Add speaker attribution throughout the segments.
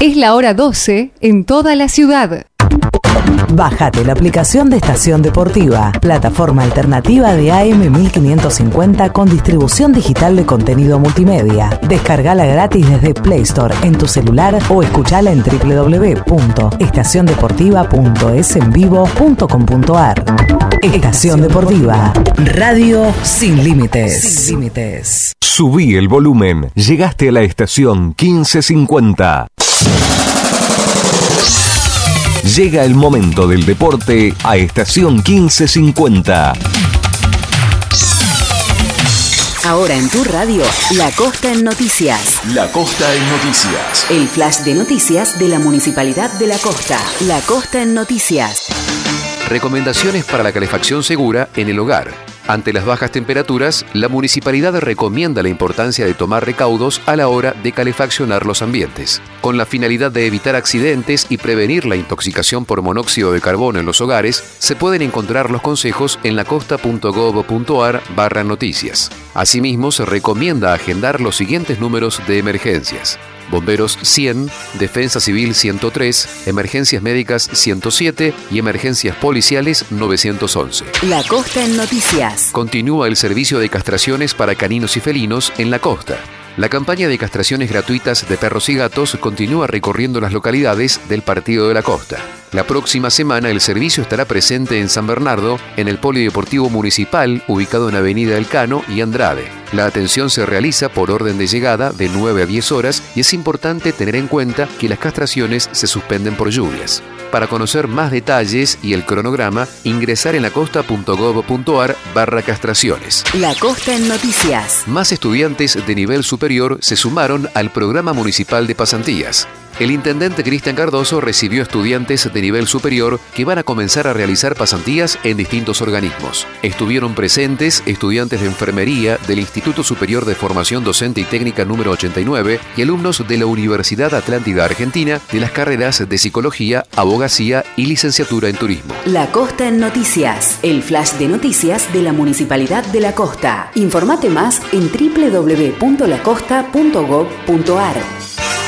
Speaker 1: Es la hora 12 en toda la ciudad.
Speaker 2: Bájate la aplicación de Estación Deportiva, plataforma alternativa de AM1550 con distribución digital de contenido multimedia. Descargala gratis desde Play Store en tu celular o escuchala en www.estaciondeportiva.esenvivo.com.ar. Estación Deportiva, radio sin límites. Sin límites.
Speaker 3: Subí el volumen. Llegaste a la estación 1550. Llega el momento del deporte a estación 1550.
Speaker 4: Ahora en tu radio, La Costa en Noticias.
Speaker 3: La Costa en Noticias.
Speaker 4: El flash de noticias de la Municipalidad de La Costa. La Costa en Noticias.
Speaker 5: Recomendaciones para la calefacción segura en el hogar. Ante las bajas temperaturas, la municipalidad recomienda la importancia de tomar recaudos a la hora de calefaccionar los ambientes, con la finalidad de evitar accidentes y prevenir la intoxicación por monóxido de carbono en los hogares, se pueden encontrar los consejos en lacosta.gov.ar barra noticias. Asimismo, se recomienda agendar los siguientes números de emergencias. Bomberos 100, Defensa Civil 103, Emergencias Médicas 107 y Emergencias Policiales 911.
Speaker 4: La Costa en Noticias.
Speaker 5: Continúa el servicio de castraciones para caninos y felinos en la costa. La campaña de castraciones gratuitas de perros y gatos continúa recorriendo las localidades del Partido de la Costa. La próxima semana el servicio estará presente en San Bernardo, en el Polideportivo Municipal, ubicado en Avenida El Cano y Andrade. La atención se realiza por orden de llegada de 9 a 10 horas y es importante tener en cuenta que las castraciones se suspenden por lluvias. Para conocer más detalles y el cronograma, ingresar en lacosta.gov.ar barra castraciones.
Speaker 4: La Costa en Noticias.
Speaker 5: Más estudiantes de nivel superior se sumaron al programa municipal de pasantías. El intendente Cristian Cardoso recibió estudiantes de nivel superior que van a comenzar a realizar pasantías en distintos organismos. Estuvieron presentes estudiantes de enfermería del Instituto Superior de Formación Docente y Técnica número 89 y alumnos de la Universidad Atlántida Argentina de las carreras de Psicología, Abogacía y Licenciatura en Turismo.
Speaker 4: La Costa en Noticias. El flash de noticias de la Municipalidad de La Costa. Informate más en www.lacosta.gov.ar.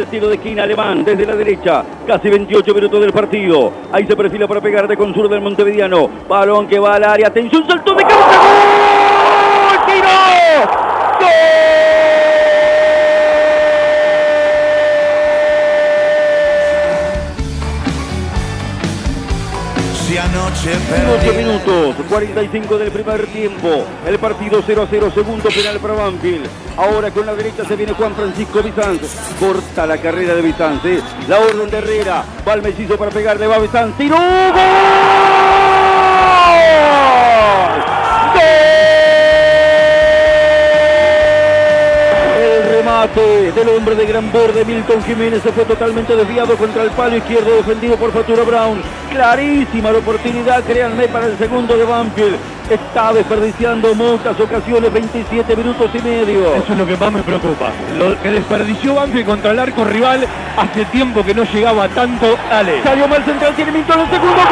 Speaker 6: el tiro de esquina alemán desde la derecha. Casi 28 minutos del partido. Ahí se perfila para pegar de consur del Montevideano. Balón que va al área. Atención, saltó de cabeza. 8 minutos, 45 del primer tiempo. El partido 0 a 0, segundo penal para Banfield. Ahora con la derecha se viene Juan Francisco Bizanz. Corta la carrera de Bizanz. ¿eh? La orden de Herrera. Va al Mellizo para pegarle. Va Bizanz. ¡Tiró! ¡Gol! El remate del hombre de gran borde, Milton Jiménez, se fue totalmente desviado contra el palo izquierdo, defendido por Fatura Brown. Clarísima la oportunidad, créanme, para el segundo de Banfield. Está desperdiciando muchas ocasiones, 27 minutos y medio.
Speaker 7: Eso es lo que más me preocupa. Lo que desperdició Banfield contra el arco rival hace tiempo que no llegaba tanto. Ale.
Speaker 6: Salió mal central, tiene Milton el segundo gol.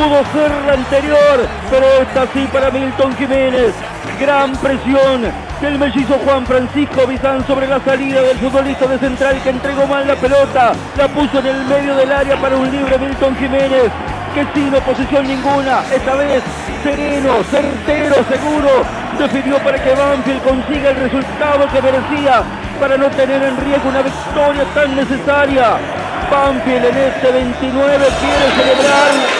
Speaker 6: Pudo ser la anterior, pero esta sí para Milton Jiménez. Gran presión del mellizo Juan Francisco Bizán sobre la salida del futbolista de central que entregó mal la pelota. La puso en el medio del área para un libre Milton Jiménez que sin oposición ninguna, esta vez sereno, certero, seguro, definió para que Banfield consiga el resultado que merecía para no tener en riesgo una victoria tan necesaria. Banfield en este 29 quiere celebrar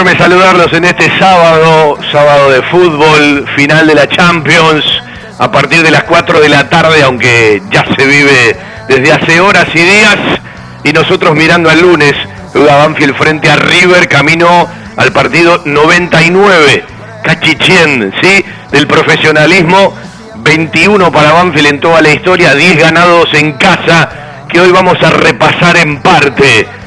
Speaker 7: Enorme saludarlos en este sábado, sábado de fútbol, final de la Champions, a partir de las 4 de la tarde, aunque ya se vive desde hace horas y días, y nosotros mirando al lunes, juega Banfield frente a River, camino al partido 99, Cachichén, ¿sí? Del profesionalismo, 21 para Banfield en toda la historia, 10 ganados en casa, que hoy vamos a repasar en parte.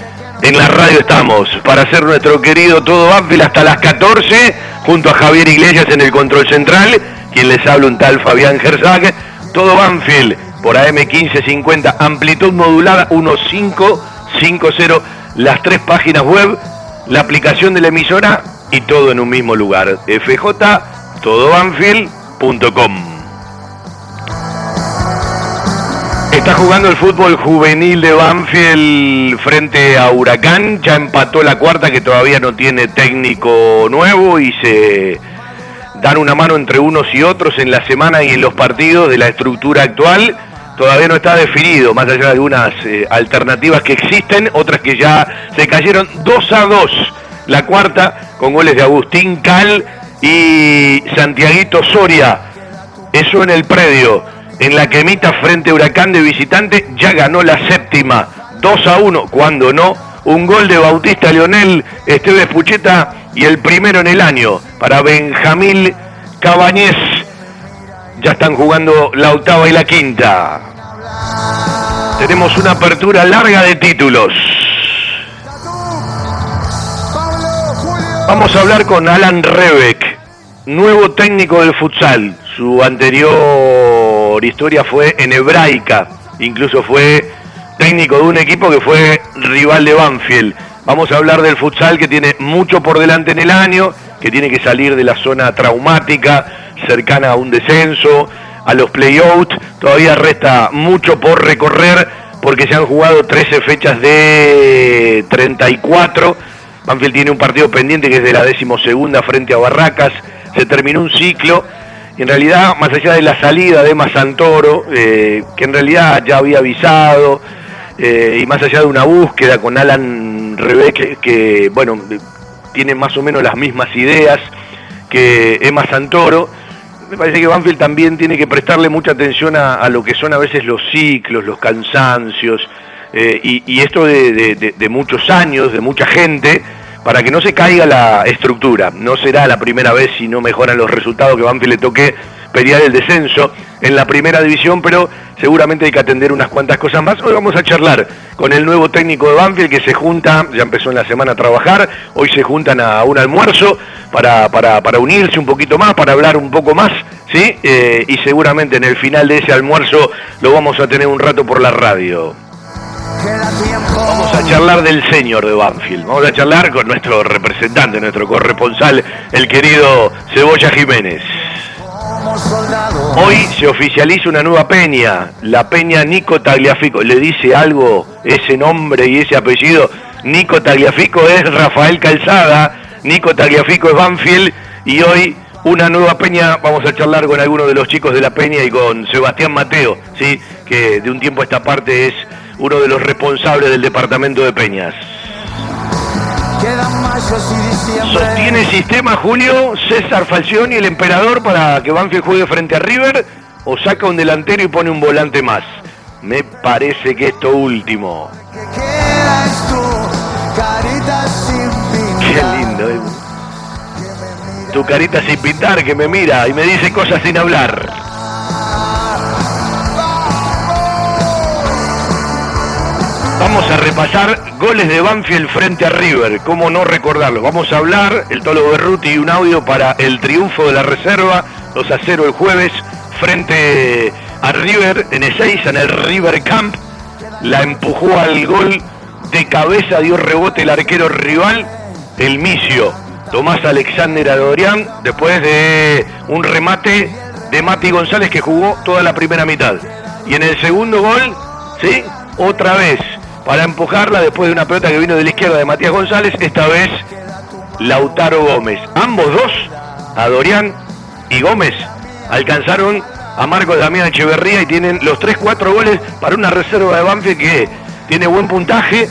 Speaker 7: En la radio estamos para hacer nuestro querido Todo Banfield hasta las 14, junto a Javier Iglesias en el control central, quien les habla un tal Fabián Gerzag. Todo Banfield por AM 1550, amplitud modulada 1550, las tres páginas web, la aplicación de la emisora y todo en un mismo lugar. fjtodobanfield.com. Está jugando el fútbol juvenil de Banfield frente a Huracán. Ya empató la cuarta que todavía no tiene técnico nuevo y se dan una mano entre unos y otros en la semana y en los partidos de la estructura actual. Todavía no está definido, más allá de algunas eh, alternativas que existen, otras que ya se cayeron 2 a 2. La cuarta con goles de Agustín Cal y Santiaguito Soria. Eso en el predio. En la quemita frente a Huracán de visitante ya ganó la séptima. 2 a 1, cuando no, un gol de Bautista Leonel Esteves Pucheta y el primero en el año para Benjamín Cabañez. Ya están jugando la octava y la quinta. Tenemos una apertura larga de títulos. Vamos a hablar con Alan Rebeck, nuevo técnico del futsal. Su anterior historia fue en hebraica, incluso fue técnico de un equipo que fue rival de Banfield. Vamos a hablar del futsal que tiene mucho por delante en el año, que tiene que salir de la zona traumática, cercana a un descenso, a los play-out. Todavía resta mucho por recorrer porque se han jugado 13 fechas de 34. Banfield tiene un partido pendiente que es de la decimosegunda frente a Barracas. Se terminó un ciclo. En realidad, más allá de la salida de Emma Santoro, eh, que en realidad ya había avisado, eh, y más allá de una búsqueda con Alan Rebeck, que, bueno, tiene más o menos las mismas ideas que Emma Santoro, me parece que Banfield también tiene que prestarle mucha atención a, lo que son a veces los ciclos, los cansancios, eh, y, esto de, muchos años, de mucha gente, para que no se caiga la estructura. No será la primera vez si no mejoran los resultados que Banfield le toque pelear el descenso en la primera división, pero seguramente hay que atender unas cuantas cosas más. Hoy vamos a charlar con el nuevo técnico de Banfield que se junta, ya empezó en la semana a trabajar, hoy se juntan a un almuerzo para, para, unirse un poquito más, para hablar un poco más, ¿sí? Eh, y seguramente en el final de ese almuerzo lo vamos a tener un rato por la radio. Charlar del señor de Banfield. Vamos a charlar con nuestro representante, nuestro corresponsal, el querido Cebolla Jiménez. Hoy se oficializa una nueva peña, la peña Nico Tagliafico. ¿Le dice algo ese nombre y ese apellido? Nico Tagliafico es Rafael Calzada, Nico Tagliafico es Banfield y hoy una nueva peña. Vamos a charlar con algunos de los chicos de la peña y con Sebastián Mateo, ¿sí? que de un tiempo a esta parte es uno de los responsables del departamento de peñas. ¿Sostiene sistema Julio César Falcioni, el emperador, para que Banfield juegue frente a River? ¿O saca un delantero y pone un volante más? Me parece que esto último. Qué lindo, ¿eh? Tu carita sin pintar que me mira y me dice cosas sin hablar. Repasar goles de Banfield frente a River, cómo no recordarlo. Vamos a hablar, el Tolo Berruti y un audio para el triunfo de la reserva, 2 a 0 el jueves, frente a River en Ezeiza, en el River Camp. La empujó al gol de cabeza, dio rebote el arquero rival, el Micio, Tomás Alexander Adorián, después de un remate de Mati González que jugó toda la primera mitad. Y en el segundo gol, ¿sí? Otra vez para empujarla después de una pelota que vino de la izquierda de Matías González, esta vez Lautaro Gómez. Ambos dos, a Dorián y Gómez, alcanzaron a Marcos Damián Echeverría y tienen los 3-4 goles para una reserva de Banfield que tiene buen puntaje.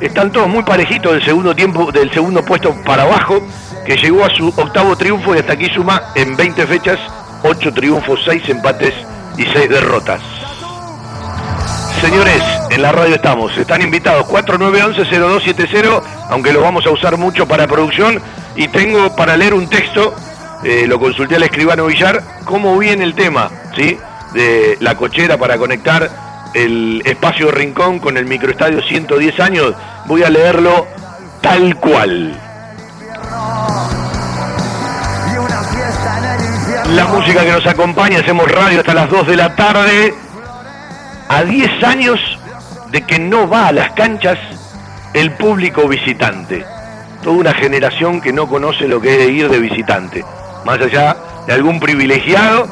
Speaker 7: Están todos muy parejitos del segundo tiempo, del segundo puesto para abajo, que llegó a su octavo triunfo y hasta aquí suma en 20 fechas 8 triunfos, 6 empates y 6 derrotas. Señores, en la radio estamos. Están invitados 4911-0270, aunque lo vamos a usar mucho para producción. Y tengo para leer un texto, eh, lo consulté al escribano Villar, cómo viene el tema, ¿sí? De la cochera para conectar el espacio Rincón con el microestadio 110 años. Voy a leerlo tal cual. La música que nos acompaña, hacemos radio hasta las 2 de la tarde a 10 años de que no va a las canchas el público visitante. Toda una generación que no conoce lo que es ir de visitante. Más allá de algún privilegiado,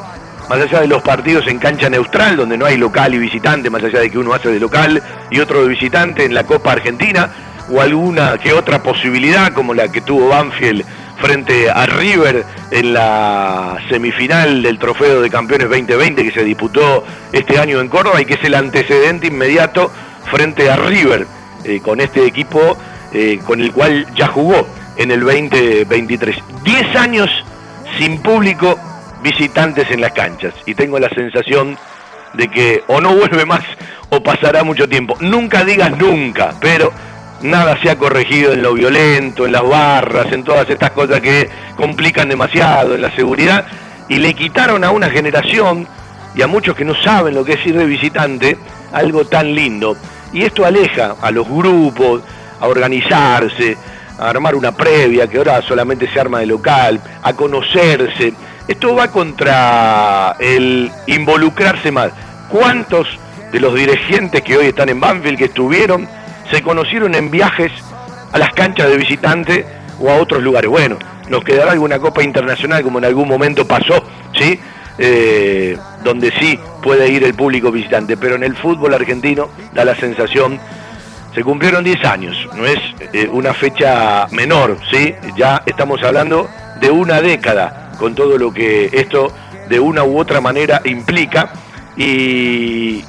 Speaker 7: más allá de los partidos en cancha neutral, donde no hay local y visitante, más allá de que uno hace de local y otro de visitante en la Copa Argentina, o alguna que otra posibilidad como la que tuvo Banfield frente a River en la semifinal del Trofeo de Campeones 2020 que se disputó este año en Córdoba y que es el antecedente inmediato frente a River eh, con este equipo eh, con el cual ya jugó en el 2023. Diez años sin público visitantes en las canchas y tengo la sensación de que o no vuelve más o pasará mucho tiempo. Nunca digas nunca, pero nada se ha corregido en lo violento, en las barras, en todas estas cosas que complican demasiado, en la seguridad, y le quitaron a una generación y a muchos que no saben lo que es ir de visitante, algo tan lindo. Y esto aleja a los grupos, a organizarse, a armar una previa, que ahora solamente se arma de local, a conocerse. Esto va contra el involucrarse más. ¿Cuántos de los dirigentes que hoy están en Banfield, que estuvieron, se conocieron en viajes a las canchas de visitante o a otros lugares. Bueno, nos quedará alguna Copa Internacional como en algún momento pasó, ¿sí? Eh, donde sí puede ir el público visitante, pero en el fútbol argentino da la sensación, se cumplieron 10 años, no es eh, una fecha menor, ¿sí? Ya estamos hablando de una década con todo lo que esto de una u otra manera implica y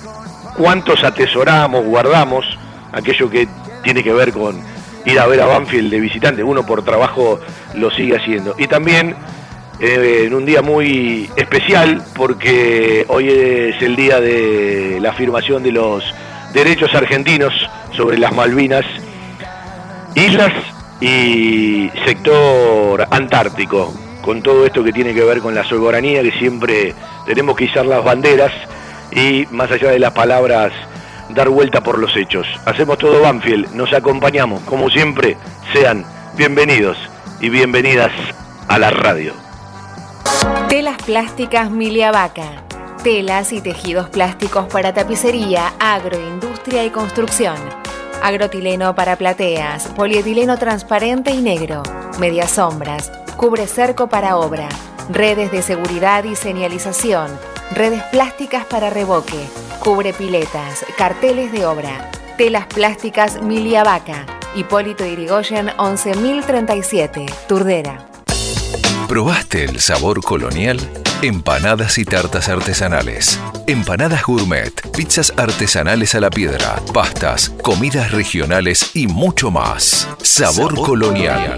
Speaker 7: cuántos atesoramos, guardamos aquello que tiene que ver con ir a ver a Banfield de visitante, uno por trabajo lo sigue haciendo. Y también eh, en un día muy especial porque hoy es el día de la afirmación de los derechos argentinos sobre las Malvinas, islas y sector antártico, con todo esto que tiene que ver con la soberanía, que siempre tenemos que izar las banderas y más allá de las palabras, dar vuelta por los hechos. Hacemos todo Banfield, nos acompañamos, como siempre, sean bienvenidos y bienvenidas a la radio.
Speaker 8: Telas plásticas Milia Vaca. Telas y tejidos plásticos para tapicería, agroindustria y construcción. Agrotileno para plateas, polietileno transparente y negro, medias sombras, cubre cerco para obra, redes de seguridad y señalización, redes plásticas para revoque, cubre piletas, carteles de obra, telas plásticas Milia Vaca, Hipólito Irigoyen 11037, Turdera.
Speaker 3: ¿Probaste el sabor colonial? Empanadas y tartas artesanales. Empanadas gourmet, pizzas artesanales a la piedra, pastas, comidas regionales y mucho más. Sabor, colonial.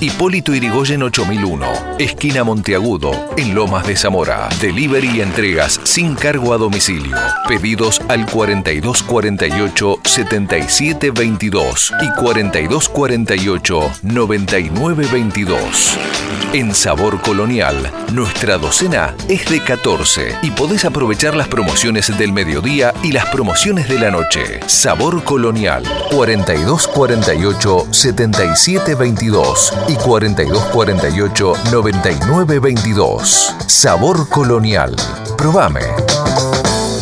Speaker 3: Hipólito Irigoyen 8001, esquina Monteagudo, en Lomas de Zamora. Delivery y entregas sin cargo a domicilio. Pedidos al 4248 7722 y 4248 9922. En Sabor Colonial, nuestra docena es de 14 y podés aprovechar las promociones del mediodía y las promociones de la noche. Sabor Colonial 4248 7722 y 4248 9922. Sabor Colonial. Probame.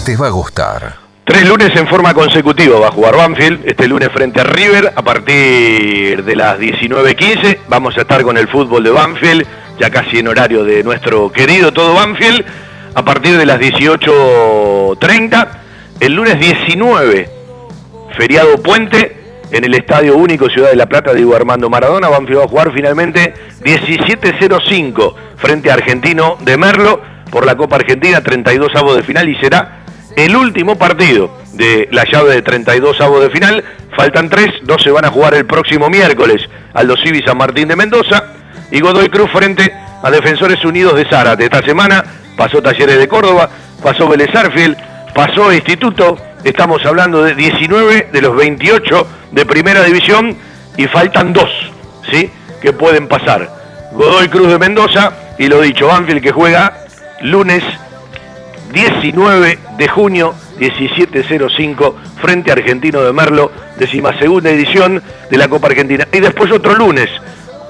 Speaker 3: Te va a gustar.
Speaker 7: Tres lunes en forma consecutiva va a jugar Banfield, este lunes frente a River a partir de las 19.15. Vamos a estar con el fútbol de Banfield, ya casi en horario de nuestro querido todo Banfield, a partir de las 18.30. El lunes 19, feriado puente, en el Estadio Único Ciudad de la Plata, Diego Armando Maradona. Banfield va a jugar finalmente 17.05 frente a Argentino de Merlo por la Copa Argentina, 32 avos de final y será el último partido de la llave de 32 avos de final. Faltan tres, dos se van a jugar el próximo miércoles. Aldo Civi San Martín de Mendoza y Godoy Cruz frente a Defensores Unidos de Zárate. Esta semana pasó Talleres de Córdoba, pasó Vélez pasó Instituto. Estamos hablando de 19 de los 28 de Primera División y faltan dos, ¿sí? Que pueden pasar. Godoy Cruz de Mendoza y lo dicho, Banfield que juega lunes 19 de junio, 17.05, frente a Argentino de Merlo, segunda edición de la Copa Argentina. Y después otro lunes,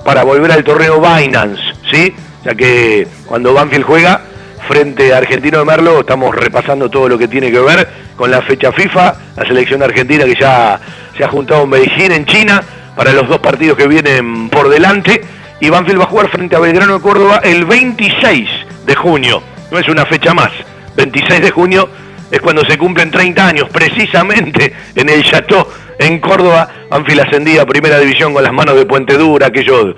Speaker 7: para volver al torneo Binance, ¿sí? Ya que cuando Banfield juega frente a Argentino de Merlo, estamos repasando todo lo que tiene que ver con la fecha FIFA, la selección argentina que ya se ha juntado en Beijing, en China, para los dos partidos que vienen por delante. Y Banfield va a jugar frente a Belgrano de Córdoba el 26 de junio. No es una fecha más. 26 de junio es cuando se cumplen 30 años, precisamente en el Chateau, en Córdoba, Anfil ascendía a Primera División con las manos de Puente Dura, aquellos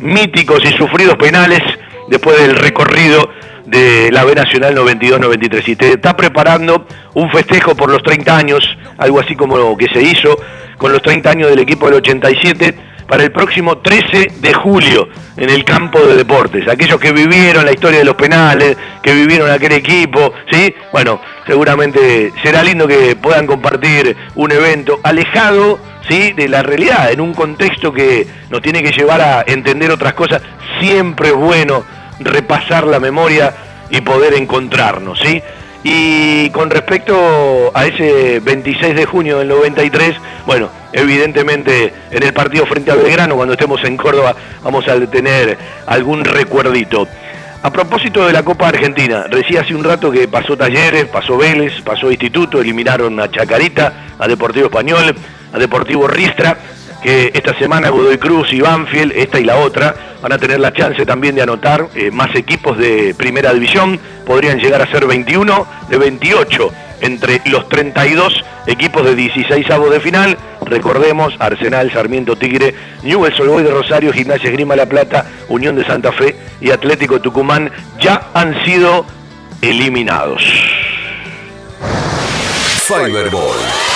Speaker 7: míticos y sufridos penales después del recorrido de la B Nacional 92-93. Y te está preparando un festejo por los 30 años, algo así como lo que se hizo con los 30 años del equipo del 87 para el próximo 13 de julio en el campo de deportes. Aquellos que vivieron la historia de los penales, que vivieron aquel equipo, ¿sí? Bueno, seguramente será lindo que puedan compartir un evento alejado, ¿sí? De la realidad, en un contexto que nos tiene que llevar a entender otras cosas. Siempre es bueno repasar la memoria y poder encontrarnos, ¿sí? Y con respecto a ese 26 de junio del 93, bueno, evidentemente en el partido frente a Belgrano, cuando estemos en Córdoba, vamos a tener algún recuerdito. A propósito de la Copa Argentina, decía hace un rato que pasó Talleres, pasó Vélez, pasó Instituto, eliminaron a Chacarita, a Deportivo Español, a Deportivo Ristra, esta semana Godoy Cruz y Banfield, esta y la otra, van a tener la chance también de anotar eh, más equipos de primera división, podrían llegar a ser 21 de 28 entre los 32 equipos de 16 avos de final. Recordemos, Arsenal, Sarmiento Tigre, Newell's Old de Rosario, Gimnasia Grima La Plata, Unión de Santa Fe y Atlético Tucumán ya han sido eliminados.
Speaker 3: Fiberball.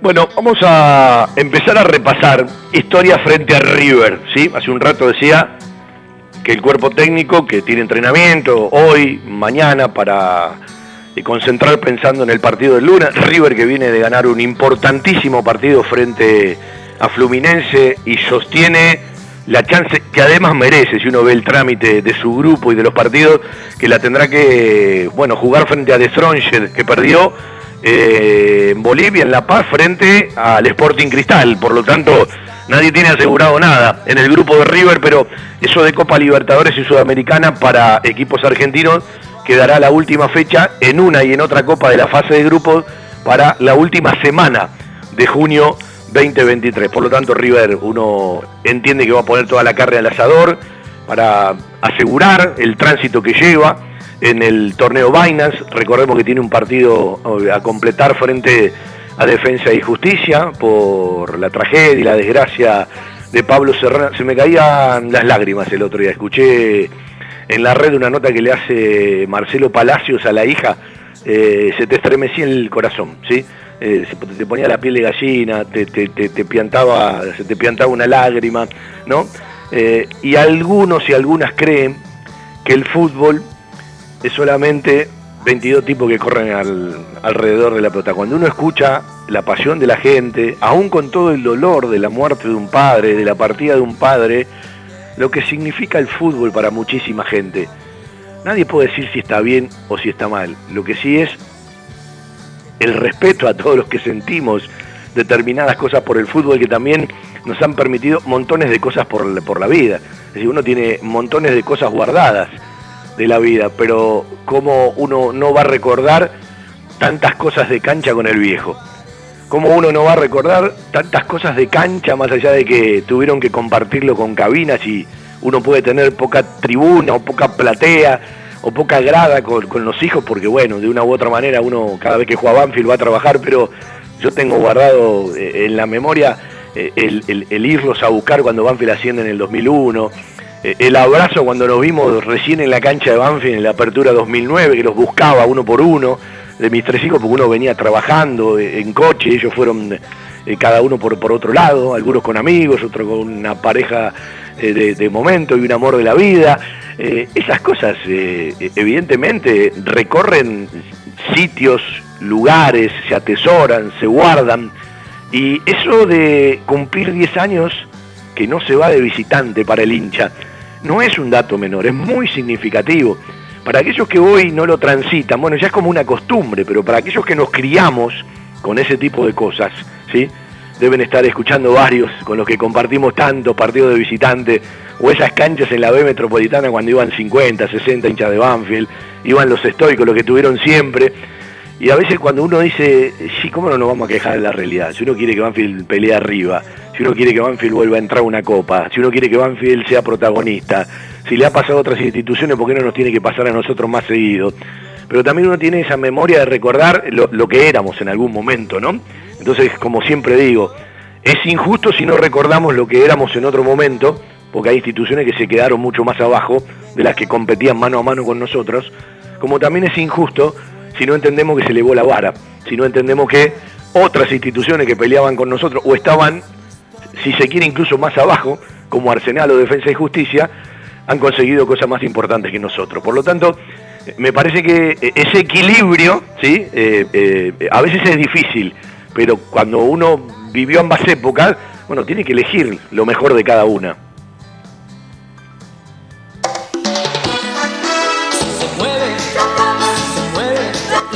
Speaker 7: Bueno, vamos a empezar a repasar historia frente a River, ¿sí? Hace un rato decía que el cuerpo técnico que tiene entrenamiento hoy, mañana, para eh, concentrar pensando en el partido del lunes, River que viene de ganar un importantísimo partido frente a Fluminense y sostiene la chance que además merece, si uno ve el trámite de su grupo y de los partidos, que la tendrá que, bueno, jugar frente a De Stronged, que perdió eh, en Bolivia, en La Paz, frente al Sporting Cristal. Por lo tanto, nadie tiene asegurado nada en el grupo de River, pero eso de Copa Libertadores y Sudamericana para equipos argentinos quedará la última fecha en una y en otra Copa de la fase de grupos para la última semana de junio 2023. Por lo tanto, River uno entiende que va a poner toda la carne al asador para asegurar el tránsito que lleva en el torneo Binance. Recordemos que tiene un partido a completar frente a Defensa y Justicia por la tragedia y la desgracia de Pablo Serrano. Se me caían las lágrimas el otro día. Escuché en la red una nota que le hace Marcelo Palacios a la hija. Eh, se te estremecía el corazón, ¿sí? Eh, se te ponía la piel de gallina, te, te, te, piantaba, se te piantaba una lágrima, ¿no? Eh, y algunos y algunas creen que el fútbol es solamente 22 tipos que corren alrededor de la pelota. Cuando uno escucha la pasión de la gente, aún con todo el dolor de la muerte de un padre, de la partida de un padre, lo que significa el fútbol para muchísima gente, nadie puede decir si está bien o si está mal. Lo que sí es el respeto a todos los que sentimos determinadas cosas por el fútbol que también nos han permitido montones de cosas por, por la vida. Es decir, uno tiene montones de cosas guardadas de la vida, pero cómo uno no va a recordar tantas cosas de cancha con el viejo. Cómo uno no va a recordar tantas cosas de cancha más allá de que tuvieron que compartirlo con cabinas y uno puede tener poca tribuna o poca platea o poca grada con, los hijos, porque bueno, de una u otra manera uno cada vez que juega Banfield va a trabajar, pero yo tengo guardado eh, en la memoria eh, el, el irlos a buscar cuando Banfield asciende en el 2001, eh, el abrazo cuando nos vimos recién en la cancha de Banfield en la apertura 2009, que los buscaba uno por uno, de mis tres hijos, porque uno venía trabajando eh, en coche, ellos fueron eh, cada uno por, por otro lado, algunos con amigos, otros con una pareja de, momento y un amor de la vida. esas cosas evidentemente recorren sitios, lugares, se atesoran, se guardan, y eso de cumplir 10 años que no se va de visitante para el hincha, no es un dato menor, es muy significativo. Para aquellos que hoy no lo transitan, bueno, ya es como una costumbre, pero para aquellos que nos criamos con ese tipo de cosas, ¿sí? Deben estar escuchando varios con los que compartimos tantos partidos de visitante o esas canchas en la B metropolitana cuando iban 50, 60 hinchas de Banfield, iban los estoicos, los que tuvieron siempre. Y a veces cuando uno dice, sí, ¿cómo no nos vamos a quejar de la realidad? Si uno quiere que Banfield pelee arriba, si uno quiere que Banfield vuelva a entrar a una copa, si uno quiere que Banfield sea protagonista, si le ha pasado a otras instituciones, ¿por qué no nos tiene que pasar a nosotros más seguido? Pero también uno tiene esa memoria de recordar lo, que éramos en algún momento, ¿no? Entonces, como siempre digo, es injusto si no recordamos lo que éramos en otro momento, porque hay instituciones que se quedaron mucho más abajo de las que competían mano a mano con nosotros, como también es injusto si no entendemos que se elevó la vara, si no entendemos que otras instituciones que peleaban con nosotros o estaban, si se quiere, incluso más abajo, como Arsenal o Defensa y Justicia, han conseguido cosas más importantes que nosotros. Por lo tanto, me parece que ese equilibrio, ¿sí? Eh, eh, a veces es difícil, pero cuando uno vivió ambas épocas, bueno, tiene que elegir lo mejor de cada una.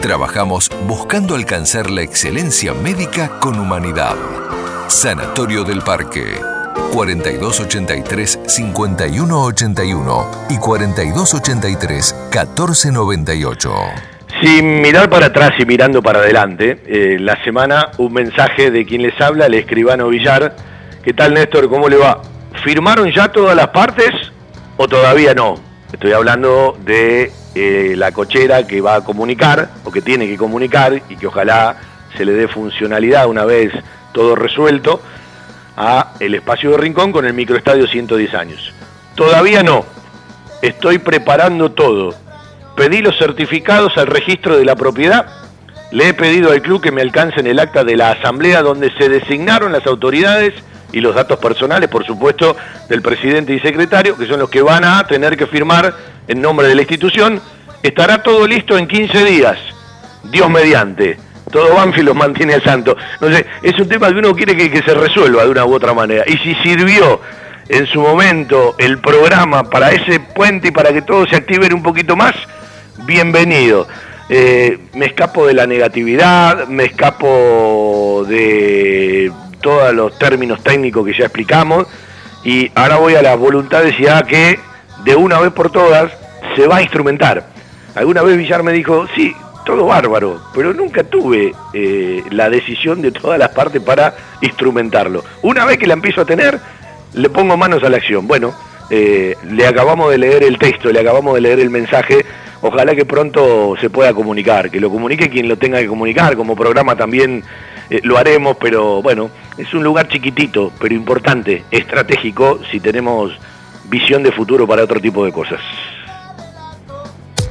Speaker 3: Trabajamos buscando alcanzar la excelencia médica con humanidad. Sanatorio del Parque. 4283-5181 y 4283-1498.
Speaker 7: Sin mirar para atrás y mirando para adelante, eh, la semana un mensaje de quien les habla, el escribano Villar. ¿Qué tal Néstor? ¿Cómo le va? ¿Firmaron ya todas las partes o todavía no? Estoy hablando de eh, la cochera que va a comunicar o que tiene que comunicar y que ojalá se le dé funcionalidad una vez todo resuelto a el espacio de Rincón con el microestadio 110 años. Todavía no. Estoy preparando todo. Pedí los certificados al registro de la propiedad. Le he pedido al club que me alcancen el acta de la asamblea donde se designaron las autoridades y los datos personales, por supuesto, del presidente y secretario, que son los que van a tener que firmar en nombre de la institución. Estará todo listo en 15 días, Dios mediante. Todo Banfield los mantiene al santo. Sé, es un tema que uno quiere que, se resuelva de una u otra manera. Y si sirvió en su momento el programa para ese puente y para que todo se active un poquito más, bienvenido. Eh, me escapo de la negatividad, me escapo de todos los términos técnicos que ya explicamos y ahora voy a la voluntad de que de una vez por todas se va a instrumentar. Alguna vez Villar me dijo, sí, todo bárbaro, pero nunca tuve eh, la decisión de todas las partes para instrumentarlo. Una vez que la empiezo a tener, le pongo manos a la acción. Bueno, eh, le acabamos de leer el texto, le acabamos de leer el mensaje, ojalá que pronto se pueda comunicar, que lo comunique quien lo tenga que comunicar, como programa también eh, lo haremos, pero bueno, es un lugar chiquitito, pero importante, estratégico, si tenemos visión de futuro para otro tipo de cosas.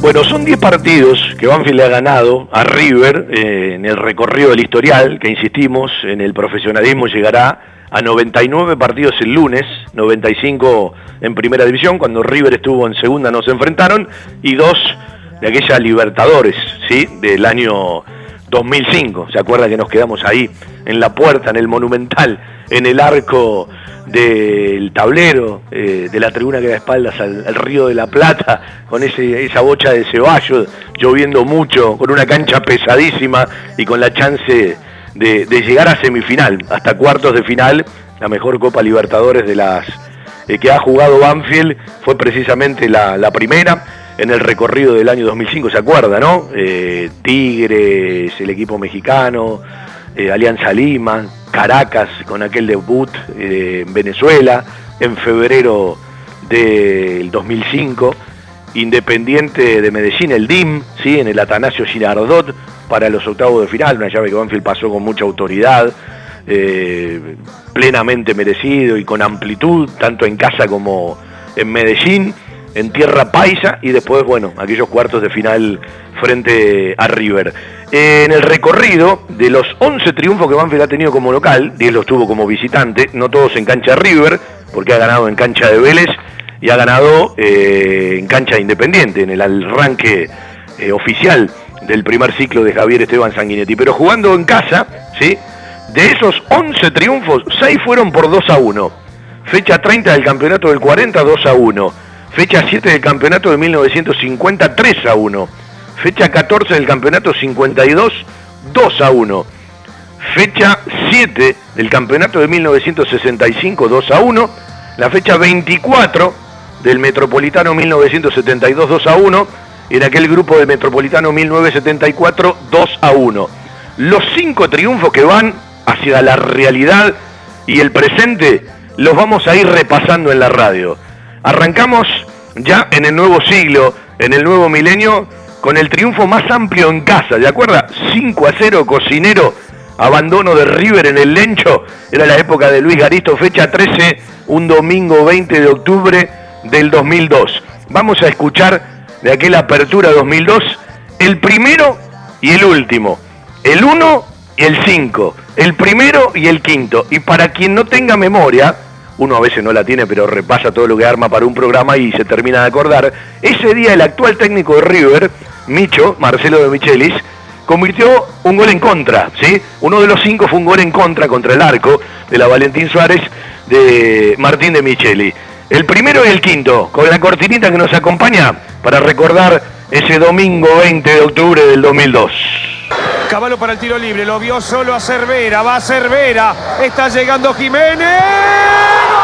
Speaker 7: Bueno, son 10 partidos que Banfield le ha ganado a River eh, en el recorrido del historial, que insistimos, en el profesionalismo llegará a 99 partidos el lunes, 95 en primera división, cuando River estuvo en segunda nos enfrentaron, y dos de aquella Libertadores, ¿sí? Del año 2005, ¿se acuerda que nos quedamos ahí, en la puerta, en el Monumental, en el arco del tablero, eh, de la tribuna que da espaldas al, río de la Plata, con ese, esa bocha de ceballos, lloviendo mucho, con una cancha pesadísima y con la chance de, llegar a semifinal, hasta cuartos de final, la mejor Copa Libertadores de las eh, que ha jugado Banfield, fue precisamente la, primera. en el recorrido del año 2005, ¿se acuerda, no? Eh, Tigres, el equipo mexicano, eh, Alianza Lima, Caracas con aquel debut eh, en Venezuela en febrero del 2005, Independiente de Medellín, el DIM, ¿sí? en el Atanasio Girardot para los octavos de final, una llave que Banfield pasó con mucha autoridad, plenamente merecido y con amplitud, tanto en casa como en Medellín en tierra paisa y después, bueno, aquellos cuartos de final frente a River. En el recorrido de los 11 triunfos que Banfield ha tenido como local, 10 los tuvo como visitante, no todos en cancha River, porque ha ganado en cancha de Vélez y ha ganado eh, en cancha Independiente, en el arranque eh, oficial del primer ciclo de Javier Esteban Sanguinetti. Pero jugando en casa, ¿sí? De esos 11 triunfos, 6 fueron por 2 a 1. Fecha 30 del campeonato del 40, 2 a 1 Fecha 7 del campeonato de 1950, 3 a 1. Fecha 14 del campeonato 52, 2 a 1. Fecha 7 del campeonato de 1965, 2 a 1. La fecha 24 del Metropolitano 1972, 2 a 1. En aquel grupo de Metropolitano 1974, 2 a 1. Los cinco triunfos que van hacia la realidad y el presente los vamos a ir repasando en la radio. Arrancamos ya en el nuevo siglo, en el nuevo milenio, con el triunfo más amplio en casa, ¿de acuerdo? 5 a 0, cocinero, abandono de River en el Lencho, era la época de Luis Garisto, fecha 13, un domingo 20 de octubre del 2002. Vamos a escuchar de aquella apertura 2002 el primero y el último, el 1 y el 5, el primero y el quinto. Y para quien no tenga memoria, uno a veces no la tiene, pero repasa todo lo que arma para un programa y se termina de acordar. Ese día el actual técnico de River, Micho, Marcelo de Michelis, convirtió un gol en contra, ¿sí? Uno de los cinco fue un gol en contra contra el arco de la Valentín Suárez de Martín de Micheli. El primero y el quinto, con la cortinita que nos acompaña para recordar ese domingo 20 de octubre del 2002.
Speaker 9: Caballo para el tiro libre, lo vio solo a Cervera, va a Cervera, está llegando Jiménez.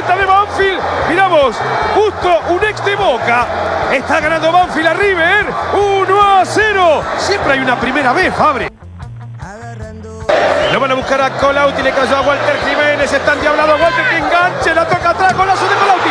Speaker 9: De Banfield. Miramos, justo un ex de Boca. Está ganando Banfield a River. 1 a 0. Siempre hay una primera vez, Fabre. Lo van a buscar a Colauti, le cayó a Walter Jiménez, están diablados, Walter que enganche, la toca atrás, golazo de Colauti.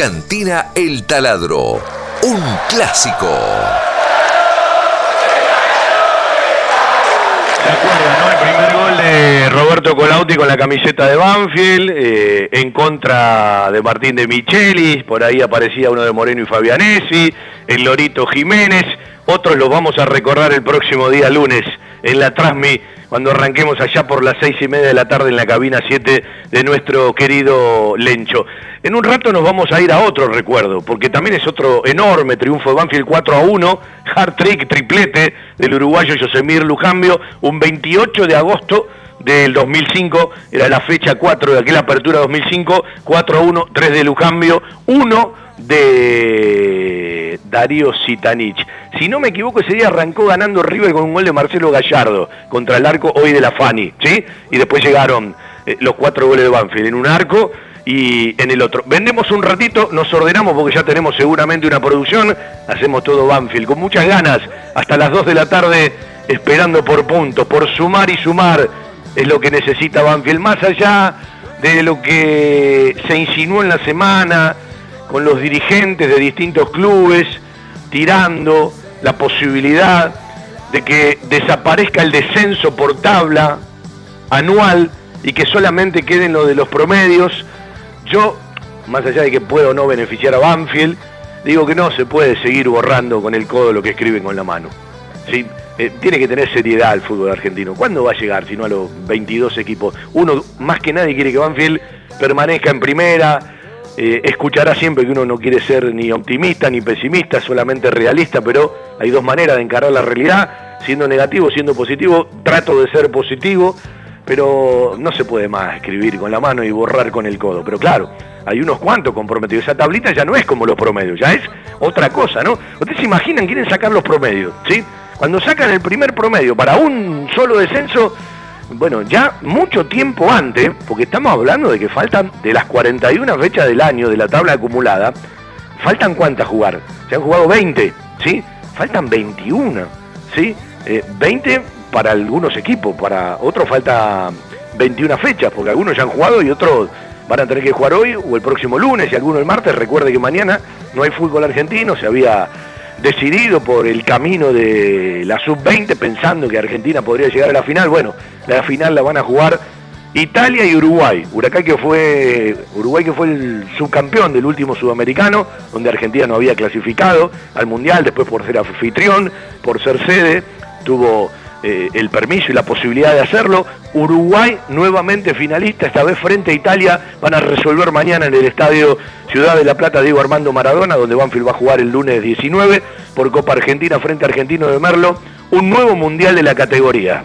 Speaker 3: Cantina El Taladro, un clásico.
Speaker 7: ¿no? El primer gol de Roberto Colauti con la camiseta de Banfield, eh, en contra de Martín de Michelis, por ahí aparecía uno de Moreno y Fabianesi, el Lorito Jiménez, otros los vamos a recordar el próximo día lunes en la Transmi cuando arranquemos allá por las seis y media de la tarde en la cabina 7 de nuestro querido Lencho. En un rato nos vamos a ir a otro recuerdo, porque también es otro enorme triunfo de Banfield 4 a 1, hard trick, triplete del uruguayo Yosemir Lujambio, un 28 de agosto del 2005, era la fecha 4 de aquella apertura 2005, 4 a 1, 3 de Lujambio, 1 de Darío Sitanich. Si no me equivoco, ese día arrancó ganando River con un gol de Marcelo Gallardo contra el arco hoy de la Fani, ¿sí? Y después llegaron eh, los cuatro goles de Banfield en un arco y en el otro. Vendemos un ratito, nos ordenamos porque ya tenemos seguramente una producción, hacemos todo Banfield con muchas ganas, hasta las 2 de la tarde esperando por puntos, por sumar y sumar es lo que necesita Banfield, más allá de lo que se insinuó en la semana, con los dirigentes de distintos clubes tirando la posibilidad de que desaparezca el descenso por tabla anual y que solamente queden lo de los promedios. Yo, más allá de que puedo no beneficiar a Banfield, digo que no se puede seguir borrando con el codo lo que escriben con la mano. ¿sí? Eh, tiene que tener seriedad el fútbol argentino. ¿Cuándo va a llegar si no a los 22 equipos? Uno, más que nadie, quiere que Banfield permanezca en primera, eh, escuchará siempre que uno no quiere ser ni optimista ni pesimista, solamente realista, pero hay dos maneras de encarar la realidad, siendo negativo, siendo positivo, trato de ser positivo, pero no se puede más escribir con la mano y borrar con el codo. Pero claro, hay unos cuantos comprometidos. Esa tablita ya no es como los promedios, ya es otra cosa, ¿no? Ustedes se imaginan, quieren sacar los promedios, ¿sí? Cuando sacan el primer promedio para un solo descenso, bueno, ya mucho tiempo antes, porque estamos hablando de que faltan de las 41 fechas del año de la tabla acumulada, faltan cuántas jugar. Se han jugado 20, ¿sí? Faltan 21, ¿sí? 20 eh, para algunos equipos, para otros falta 21 fechas, porque algunos ya han jugado y otros van a tener que jugar hoy o el próximo lunes y algunos el martes. Recuerde que mañana no hay fútbol argentino, se había decidido por el camino de la sub-20 pensando que Argentina podría llegar a la final. Bueno, la final la van a jugar Italia y Uruguay. Uruguay que fue, Uruguay que fue el subcampeón del último sudamericano, donde Argentina no había clasificado al Mundial, después por ser anfitrión, por ser sede, tuvo eh, el permiso y la posibilidad de hacerlo. Uruguay nuevamente finalista, esta vez frente a Italia, van a resolver mañana en el estadio Ciudad de la Plata Diego Armando Maradona, donde Banfield va a jugar el lunes 19 por Copa Argentina frente a Argentino de Merlo, un nuevo mundial de la categoría.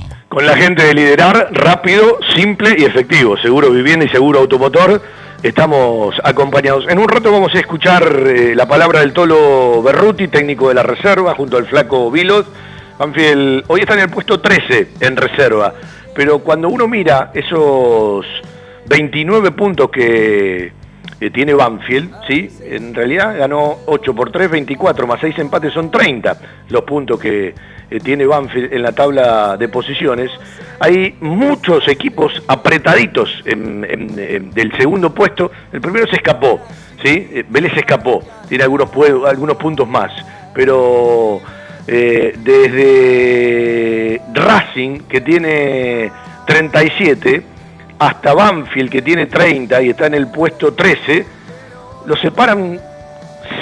Speaker 7: con la gente de Liderar, rápido, simple y efectivo. Seguro vivienda y seguro automotor. Estamos acompañados. En un rato vamos a escuchar eh, la palabra del Tolo Berruti, técnico de la reserva, junto al flaco Vilos. Banfield hoy está en el puesto 13 en reserva, pero cuando uno mira esos 29 puntos que tiene Banfield, ¿sí? en realidad ganó 8 por 3, 24, más 6 empates son 30 los puntos que eh, tiene Banfield en la tabla de posiciones, hay muchos equipos apretaditos del segundo puesto. El primero se escapó, ¿sí? Eh, Vélez se escapó, tiene algunos, algunos puntos más, pero eh, desde Racing, que tiene 37, hasta Banfield, que tiene 30 y está en el puesto 13, lo separan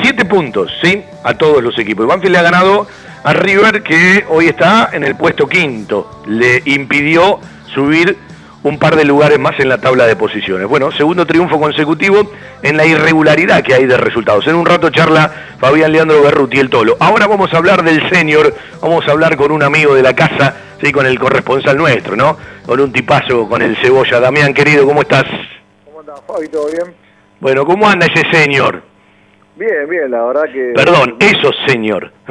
Speaker 7: 7 puntos, ¿sí? A todos los equipos. Banfield le ha ganado a River que hoy está en el puesto quinto. Le impidió subir un par de lugares más en la tabla de posiciones. Bueno, segundo triunfo consecutivo en la irregularidad que hay de resultados. En un rato charla Fabián Leandro Berruti, el Tolo. Ahora vamos a hablar del senior, vamos a hablar con un amigo de la casa, sí, con el corresponsal nuestro, ¿no? Con un tipazo, con el cebolla. Damián, querido, ¿cómo estás?
Speaker 10: ¿Cómo andás, Fabi? ¿Todo bien?
Speaker 7: Bueno, ¿cómo anda ese señor?
Speaker 10: Bien, bien, la verdad que...
Speaker 7: Perdón, eso señor.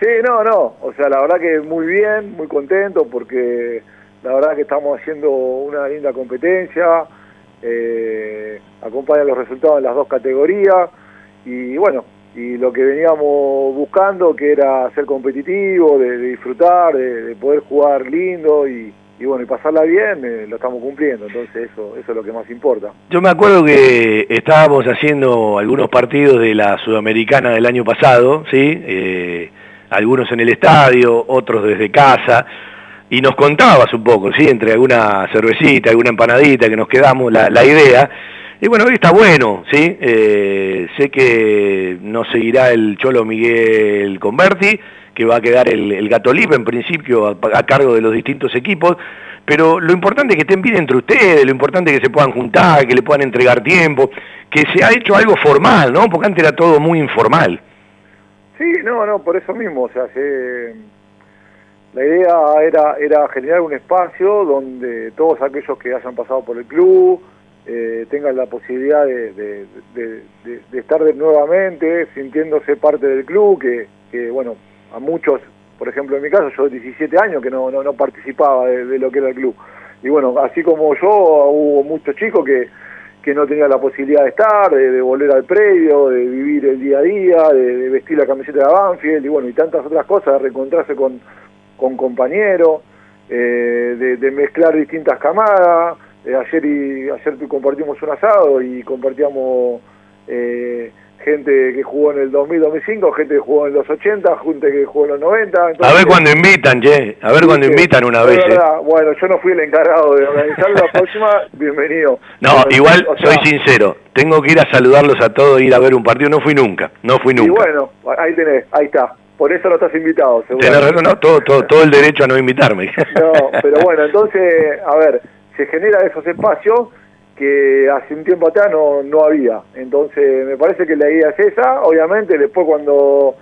Speaker 10: sí, no, no, o sea, la verdad que muy bien, muy contento porque la verdad que estamos haciendo una linda competencia, eh, acompañan los resultados en las dos categorías y bueno, y lo que veníamos buscando que era ser competitivo, de, disfrutar, de, poder jugar lindo y, bueno, y pasarla bien, eh, lo estamos cumpliendo, entonces eso, eso es lo que más importa.
Speaker 7: Yo me acuerdo que estábamos haciendo algunos partidos de la Sudamericana del año pasado, ¿sí? Eh, algunos en el estadio, otros desde casa, y nos contabas un poco, ¿sí? Entre alguna cervecita, alguna empanadita que nos quedamos, la, la idea. Y bueno, hoy está bueno, ¿sí? Eh, sé que no seguirá el Cholo Miguel Converti, que va a quedar el, el Gato Libre en principio a, cargo de los distintos equipos, pero lo importante es que estén bien entre ustedes, lo importante es que se puedan juntar, que le puedan entregar tiempo, que se ha hecho algo formal, ¿no? Porque antes era todo muy informal.
Speaker 10: Sí, no, no, por eso mismo, o sea, se la idea era, era generar un espacio donde todos aquellos que hayan pasado por el club eh, tengan la posibilidad de, estar de nuevamente sintiéndose parte del club, que, que, bueno, a muchos, por ejemplo en mi caso, yo 17 años que no, no, participaba de, lo que era el club. Y bueno, así como yo, hubo muchos chicos que, que no tenían la posibilidad de estar, de, volver al predio, de vivir el día a día, de, vestir la camiseta de Banfield y bueno, y tantas otras cosas, de reencontrarse con con compañeros, eh, de, mezclar distintas camadas. Eh, ayer y ayer compartimos un asado y compartíamos eh, gente que jugó en el 2000-2005, gente que jugó en los 80, gente que jugó en los 90.
Speaker 7: a ver cuando invitan, che, a ver cuando invitan una vez.
Speaker 10: Bueno, yo no fui el encargado de organizar la próxima, bienvenido.
Speaker 7: No, igual soy sincero, tengo que ir a saludarlos a todos, ir a ver un partido, no fui nunca, no fui nunca.
Speaker 10: Y bueno, ahí tenés, ahí está. Por eso no estás invitado,
Speaker 7: seguro. no, todo, todo, todo el derecho a no invitarme.
Speaker 10: No, pero bueno, entonces, a ver, se generan esos espacios que hace un tiempo atrás no, no había. Entonces, me parece que la idea es esa. Obviamente, después cuando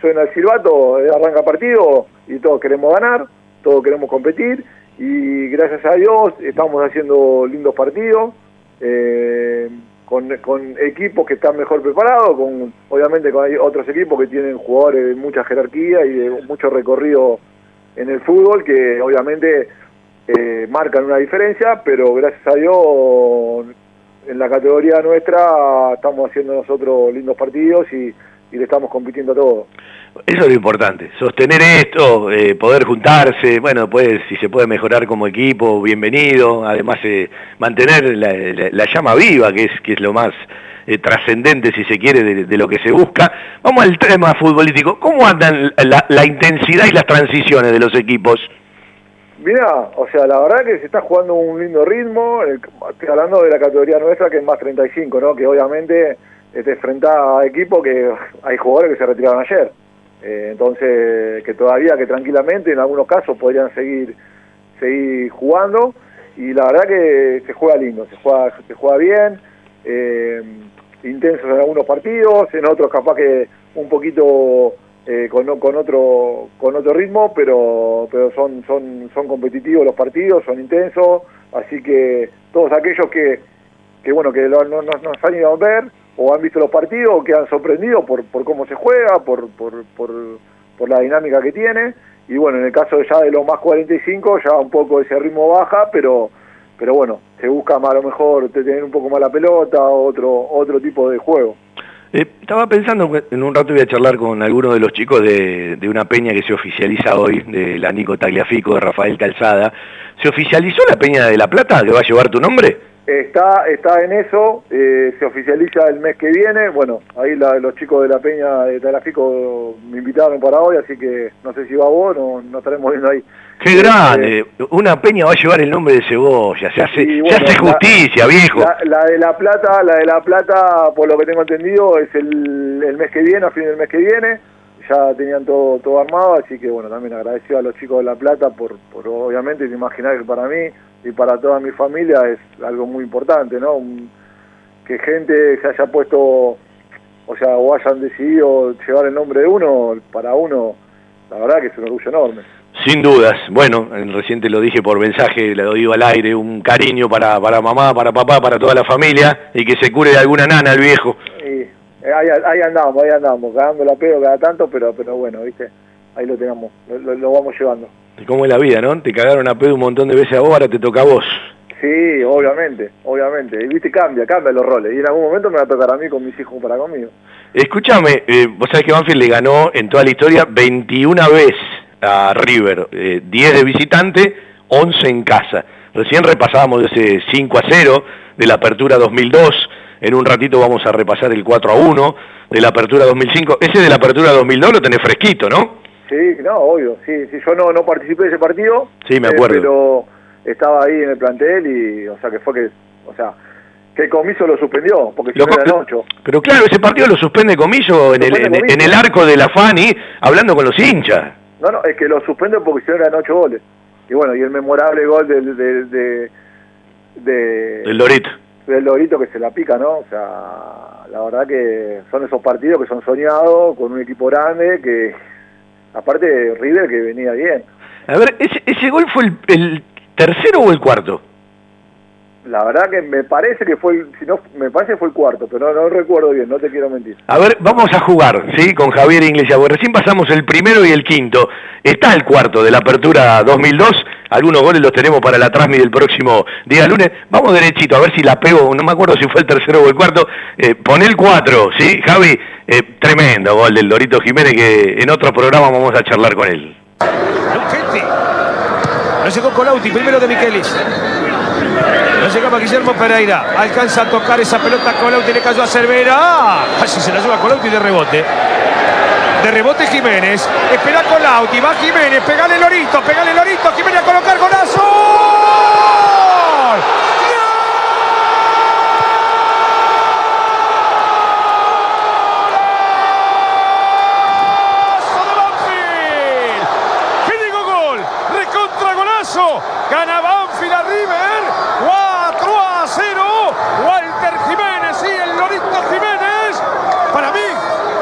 Speaker 10: suena el silbato, arranca partido y todos queremos ganar, todos queremos competir y gracias a Dios estamos haciendo lindos partidos. Eh, con, equipos que están mejor preparados, con obviamente con otros equipos que tienen jugadores de mucha jerarquía y de mucho recorrido en el fútbol, que obviamente eh, marcan una diferencia, pero gracias a Dios en la categoría nuestra estamos haciendo nosotros lindos partidos y, y le estamos compitiendo a todos.
Speaker 7: Eso es lo importante, sostener esto, eh, poder juntarse, bueno, pues si se puede mejorar como equipo, bienvenido, además eh, mantener la, llama viva, que es, que es lo más eh, trascendente, si se quiere, de, lo que se busca. Vamos al tema futbolístico, ¿cómo andan la, intensidad y las transiciones de los equipos?
Speaker 10: Mira, o sea, la verdad que se está jugando un lindo ritmo, estoy hablando de la categoría nuestra que es más 35, ¿no? Que obviamente te enfrenta a equipos que hay jugadores que se retiraron ayer. Eh, entonces, que todavía, que tranquilamente en algunos casos podrían seguir, seguir jugando y la verdad que se juega lindo, se juega, se juega bien, eh, intensos en algunos partidos, en otros capaz que un poquito eh, con, con, otro con otro ritmo, pero pero son son son competitivos los partidos, son intensos, así que todos aquellos que, que bueno que no, no, nos han ido a ver o han visto los partidos o que han sorprendido por, por cómo se juega, por, por, por, por, la dinámica que tiene. Y bueno, en el caso ya de los más 45, ya un poco ese ritmo baja, pero pero bueno, se busca más, a lo mejor tener un poco más la pelota, otro, otro tipo de juego.
Speaker 7: Eh, estaba pensando, en un rato voy a charlar con algunos de los chicos de, de una peña que se oficializa hoy, de la Nico Tagliafico, de Rafael Calzada. ¿Se oficializó la peña de La Plata que va a llevar tu nombre?
Speaker 10: Está, está en eso, eh, se oficializa el mes que viene. Bueno, ahí los chicos de la Peña de Talafico me invitaron para hoy, así que no sé si va vos, no, no estaremos viendo ahí.
Speaker 7: ¡Qué grande! Eh, Una peña va a llevar el nombre de Cebolla, se hace, se hace justicia, viejo.
Speaker 10: La, de La Plata, la de La Plata, por lo que tengo entendido, es el, el mes que viene, a fin del mes que viene. ya tenían todo todo armado, así que bueno, también agradecido a los chicos de La Plata por, por obviamente imaginar que para mí y para toda mi familia es algo muy importante, ¿no? que gente se haya puesto, o sea, o hayan decidido llevar el nombre de uno, para uno, la verdad que es un orgullo enorme.
Speaker 7: Sin dudas. Bueno, reciente lo dije por mensaje, le digo al aire, un cariño para, para mamá, para papá, para toda la familia y que se cure de alguna nana el viejo.
Speaker 10: Y ahí, andamos, ahí andamos, cagando la pedo cada tanto, pero, pero bueno, viste, ahí lo tenemos, lo, vamos llevando.
Speaker 7: ¿Y cómo es la vida, no? Te cagaron a pedo un montón de veces ahora, te toca a vos.
Speaker 10: Sí, obviamente, obviamente. Y viste, cambia, cambia los roles. Y en algún momento me va a tocar a mí con mis hijos para conmigo.
Speaker 7: Escúchame, eh, vos sabés que Banfield le ganó en toda la historia 21 veces a River. 10 eh, de visitante, 11 en casa. Recién repasábamos ese 5 a 0 de la apertura 2002. En un ratito vamos a repasar el 4 a 1 de la apertura 2005. Ese de la apertura 2002 lo tenés fresquito, ¿no?
Speaker 10: Sí, no, obvio. Sí, sí yo no, no participé de ese partido.
Speaker 7: Sí, me acuerdo.
Speaker 10: Eh, pero estaba ahí en el plantel y, o sea, que fue que, o sea, que Comiso lo suspendió, porque si no eran ocho.
Speaker 7: Pero claro, ese partido lo suspende Comiso en, el, en, el arco de la Fani, hablando con los hinchas.
Speaker 10: No, no, es que lo suspende porque si no eran ocho goles. Y bueno, y el memorable gol del... De, de,
Speaker 7: del Dorito.
Speaker 10: Del Dorito que se la pica, ¿no? O sea, la verdad que son esos partidos que son soñados, con un equipo grande, que aparte River que venía bien.
Speaker 7: A ver, ese, ese gol fue el tercero o el cuarto?
Speaker 10: La verdad que me parece que fue el, si no, me parece fue el cuarto, pero no, recuerdo bien, no te quiero mentir.
Speaker 7: A ver, vamos a jugar, ¿sí? Con Javier Iglesias, porque recién pasamos el primero y el quinto. Está el cuarto de la apertura 2002, algunos goles los tenemos para la transmisión del próximo día lunes. Vamos derechito, a ver si la pego, no me acuerdo si fue el tercero o el cuarto. Eh, pon el cuatro, ¿sí? Javi, eh, tremendo gol del Dorito Jiménez que en otro programa vamos a charlar con él.
Speaker 9: No llegó Colauti, primero de Miquelis. No llegaba Guillermo Pereira. Alcanza a tocar esa pelota Colauti, le cayó a Cervera. Así se la lleva Colauti de rebote. De rebote Jiménez. Espera Colauti, va Jiménez, pegale Lorito, pegale Lorito. Jiménez a colocar golazo. Gana Banfield a River. 4 a 0. Walter Jiménez y el Lorito Jiménez. Para mí,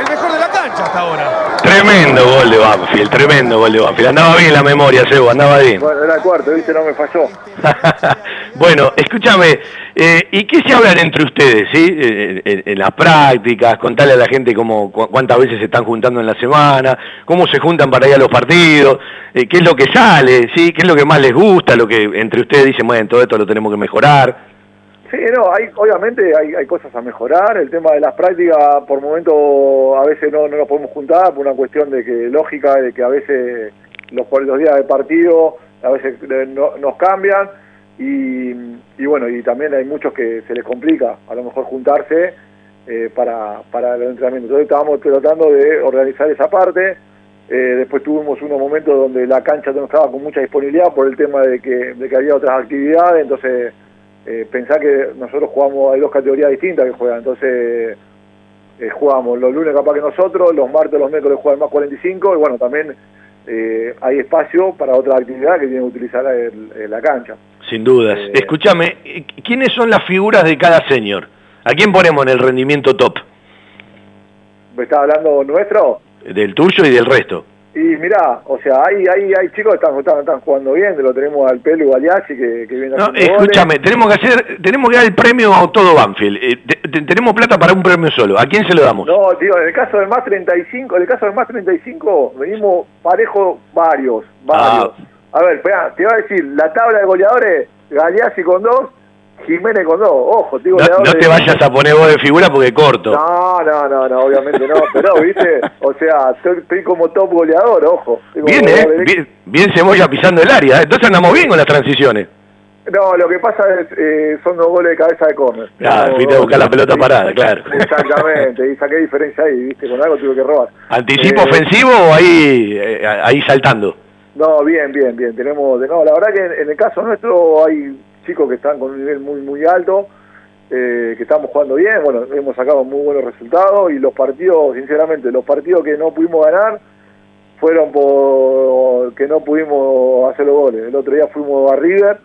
Speaker 9: el mejor de la cancha hasta ahora.
Speaker 7: Tremendo gol de Banfield, tremendo gol de Banfield. Andaba bien la memoria, Sebo, andaba bien.
Speaker 10: Bueno, era el cuarto, viste, no me falló.
Speaker 7: bueno, escúchame, eh, ¿y qué se hablan entre ustedes, sí? Eh, en, las prácticas, contarle a la gente cómo, cuántas veces se están juntando en la semana, cómo se juntan para ir a los partidos, eh, qué es lo que sale, sí, qué es lo que más les gusta, lo que entre ustedes dicen, bueno, todo esto lo tenemos que mejorar.
Speaker 10: Sí, no, hay, obviamente hay, hay, cosas a mejorar. El tema de las prácticas, por momento, a veces no, no nos podemos juntar por una cuestión de que lógica, de que a veces los, los días de partido a veces no, nos cambian. Y, y, bueno, y también hay muchos que se les complica a lo mejor juntarse eh, para, para el entrenamiento. Entonces estábamos tratando de organizar esa parte. Eh, después tuvimos unos momentos donde la cancha no estaba con mucha disponibilidad por el tema de que, de que había otras actividades, entonces eh, pensá que nosotros jugamos, hay dos categorías distintas que juegan, entonces eh, jugamos los lunes capaz que nosotros, los martes, los miércoles juegan más 45 y bueno, también eh, hay espacio para otra actividad que tiene que utilizar la cancha.
Speaker 7: Sin dudas. Eh, Escúchame, ¿quiénes son las figuras de cada señor? ¿A quién ponemos en el rendimiento top?
Speaker 10: ¿Me estás hablando nuestro?
Speaker 7: Del tuyo y del resto.
Speaker 10: Y mirá, o sea, hay, hay, hay chicos que están, están, jugando bien, lo tenemos al Pelo y al que, que viene
Speaker 7: No, escúchame, tenemos que hacer, tenemos que dar el premio a todo Banfield. Eh, tenemos plata para un premio solo. ¿A quién se lo damos?
Speaker 10: No, tío, en el caso del más 35, en el caso del más 35, venimos parejo varios, varios. Ah. A ver, espera, te iba a decir, la tabla de goleadores, Galeazzi con dos, Jiménez con dos, ojo,
Speaker 7: tío. No, te vayas a poner vos de figura porque corto.
Speaker 10: No, no, no, no obviamente no, pero viste, o sea, estoy, como top goleador, ojo.
Speaker 7: Bien, eh, bien, bien cebolla pisando el área, ¿eh? entonces andamos bien con las transiciones.
Speaker 10: No, lo que pasa es, eh, son dos goles de cabeza de córner.
Speaker 7: Claro, fuiste a buscar la pelota parada, claro.
Speaker 10: Exactamente, y saqué diferencia ahí, viste, con algo tuve que robar.
Speaker 7: ¿Anticipo eh, ofensivo o ahí, ahí saltando?
Speaker 10: No, bien, bien, bien, tenemos, no, la verdad que en el caso nuestro hay chicos que están con un nivel muy muy alto. eh, que estamos jugando bien, bueno, hemos sacado muy buenos resultados y los partidos, sinceramente, los partidos que no pudimos ganar fueron por que no pudimos hacer los goles. El otro día fuimos a River,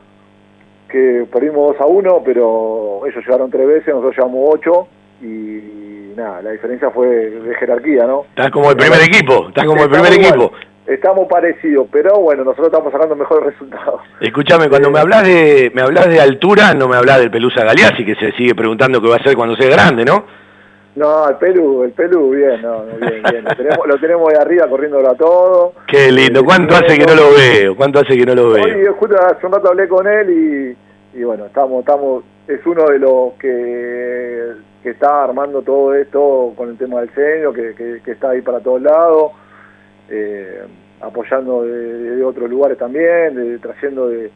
Speaker 10: que perdimos 2 a 1, pero ellos llegaron tres veces, nosotros llevamos 8 y nada, la diferencia fue de jerarquía, ¿no?
Speaker 7: Estás como el primer equipo, estás como el primer equipo.
Speaker 10: Estamos parecidos, pero bueno, nosotros estamos sacando mejores resultados.
Speaker 7: Escúchame, cuando me hablas de me hablas de altura, no me hablas del Pelusa Galeazzi, que se sigue preguntando qué va a hacer cuando sea grande, ¿no?
Speaker 10: No, el Perú, el Perú, bien, no, bien, bien. Lo tenemos, lo tenemos de arriba corriéndolo a todo.
Speaker 7: Qué lindo. ¿Cuánto hace que no lo veo? ¿Cuánto hace que no lo veo?
Speaker 10: Hoy justo hace un rato hablé con él y, y bueno, estamos, estamos, es uno de los que, que está armando todo esto con el tema del que, que, que está ahí para todos lados, eh, apoyando de, de otros lugares también, de, trayendo de,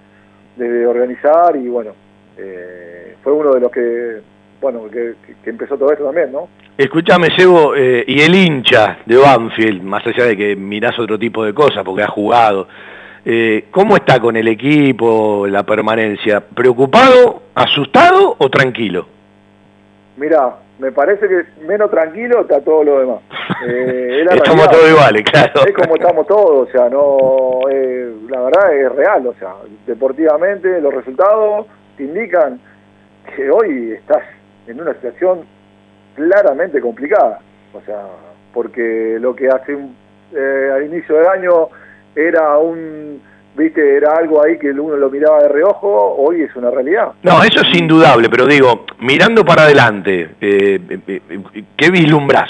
Speaker 10: de organizar y bueno, eh, fue uno de los que, bueno, que, que empezó todo esto también, ¿no?
Speaker 7: Escúchame, Sebo, eh, y el hincha de Banfield, más allá de que mirás otro tipo de cosas porque ha jugado, eh, ¿cómo está con el equipo, la permanencia? ¿Preocupado, asustado o tranquilo?
Speaker 10: Mira, me parece que menos tranquilo está todo lo demás. Eh, es
Speaker 7: Estamos todos iguales, claro.
Speaker 10: Es como estamos todos, o sea, no, eh, la verdad es real, o sea, deportivamente los resultados te indican que hoy estás en una situación claramente complicada, o sea, porque lo que hace un, eh, al inicio del año era un, viste, era algo ahí que uno lo miraba de reojo, hoy es una realidad.
Speaker 7: No, eso es indudable, pero digo, mirando para adelante, eh, eh, eh, ¿qué vislumbrás?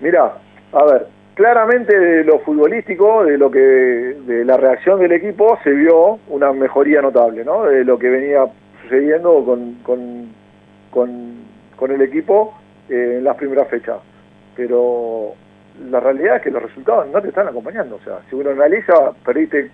Speaker 10: Mira, a ver, claramente de lo futbolístico, de lo que, de la reacción del equipo, se vio una mejoría notable, ¿no? De lo que venía sucediendo con, con, con, con el equipo eh, en las primeras fechas. Pero la realidad es que los resultados no te están acompañando. O sea, si uno analiza, perdiste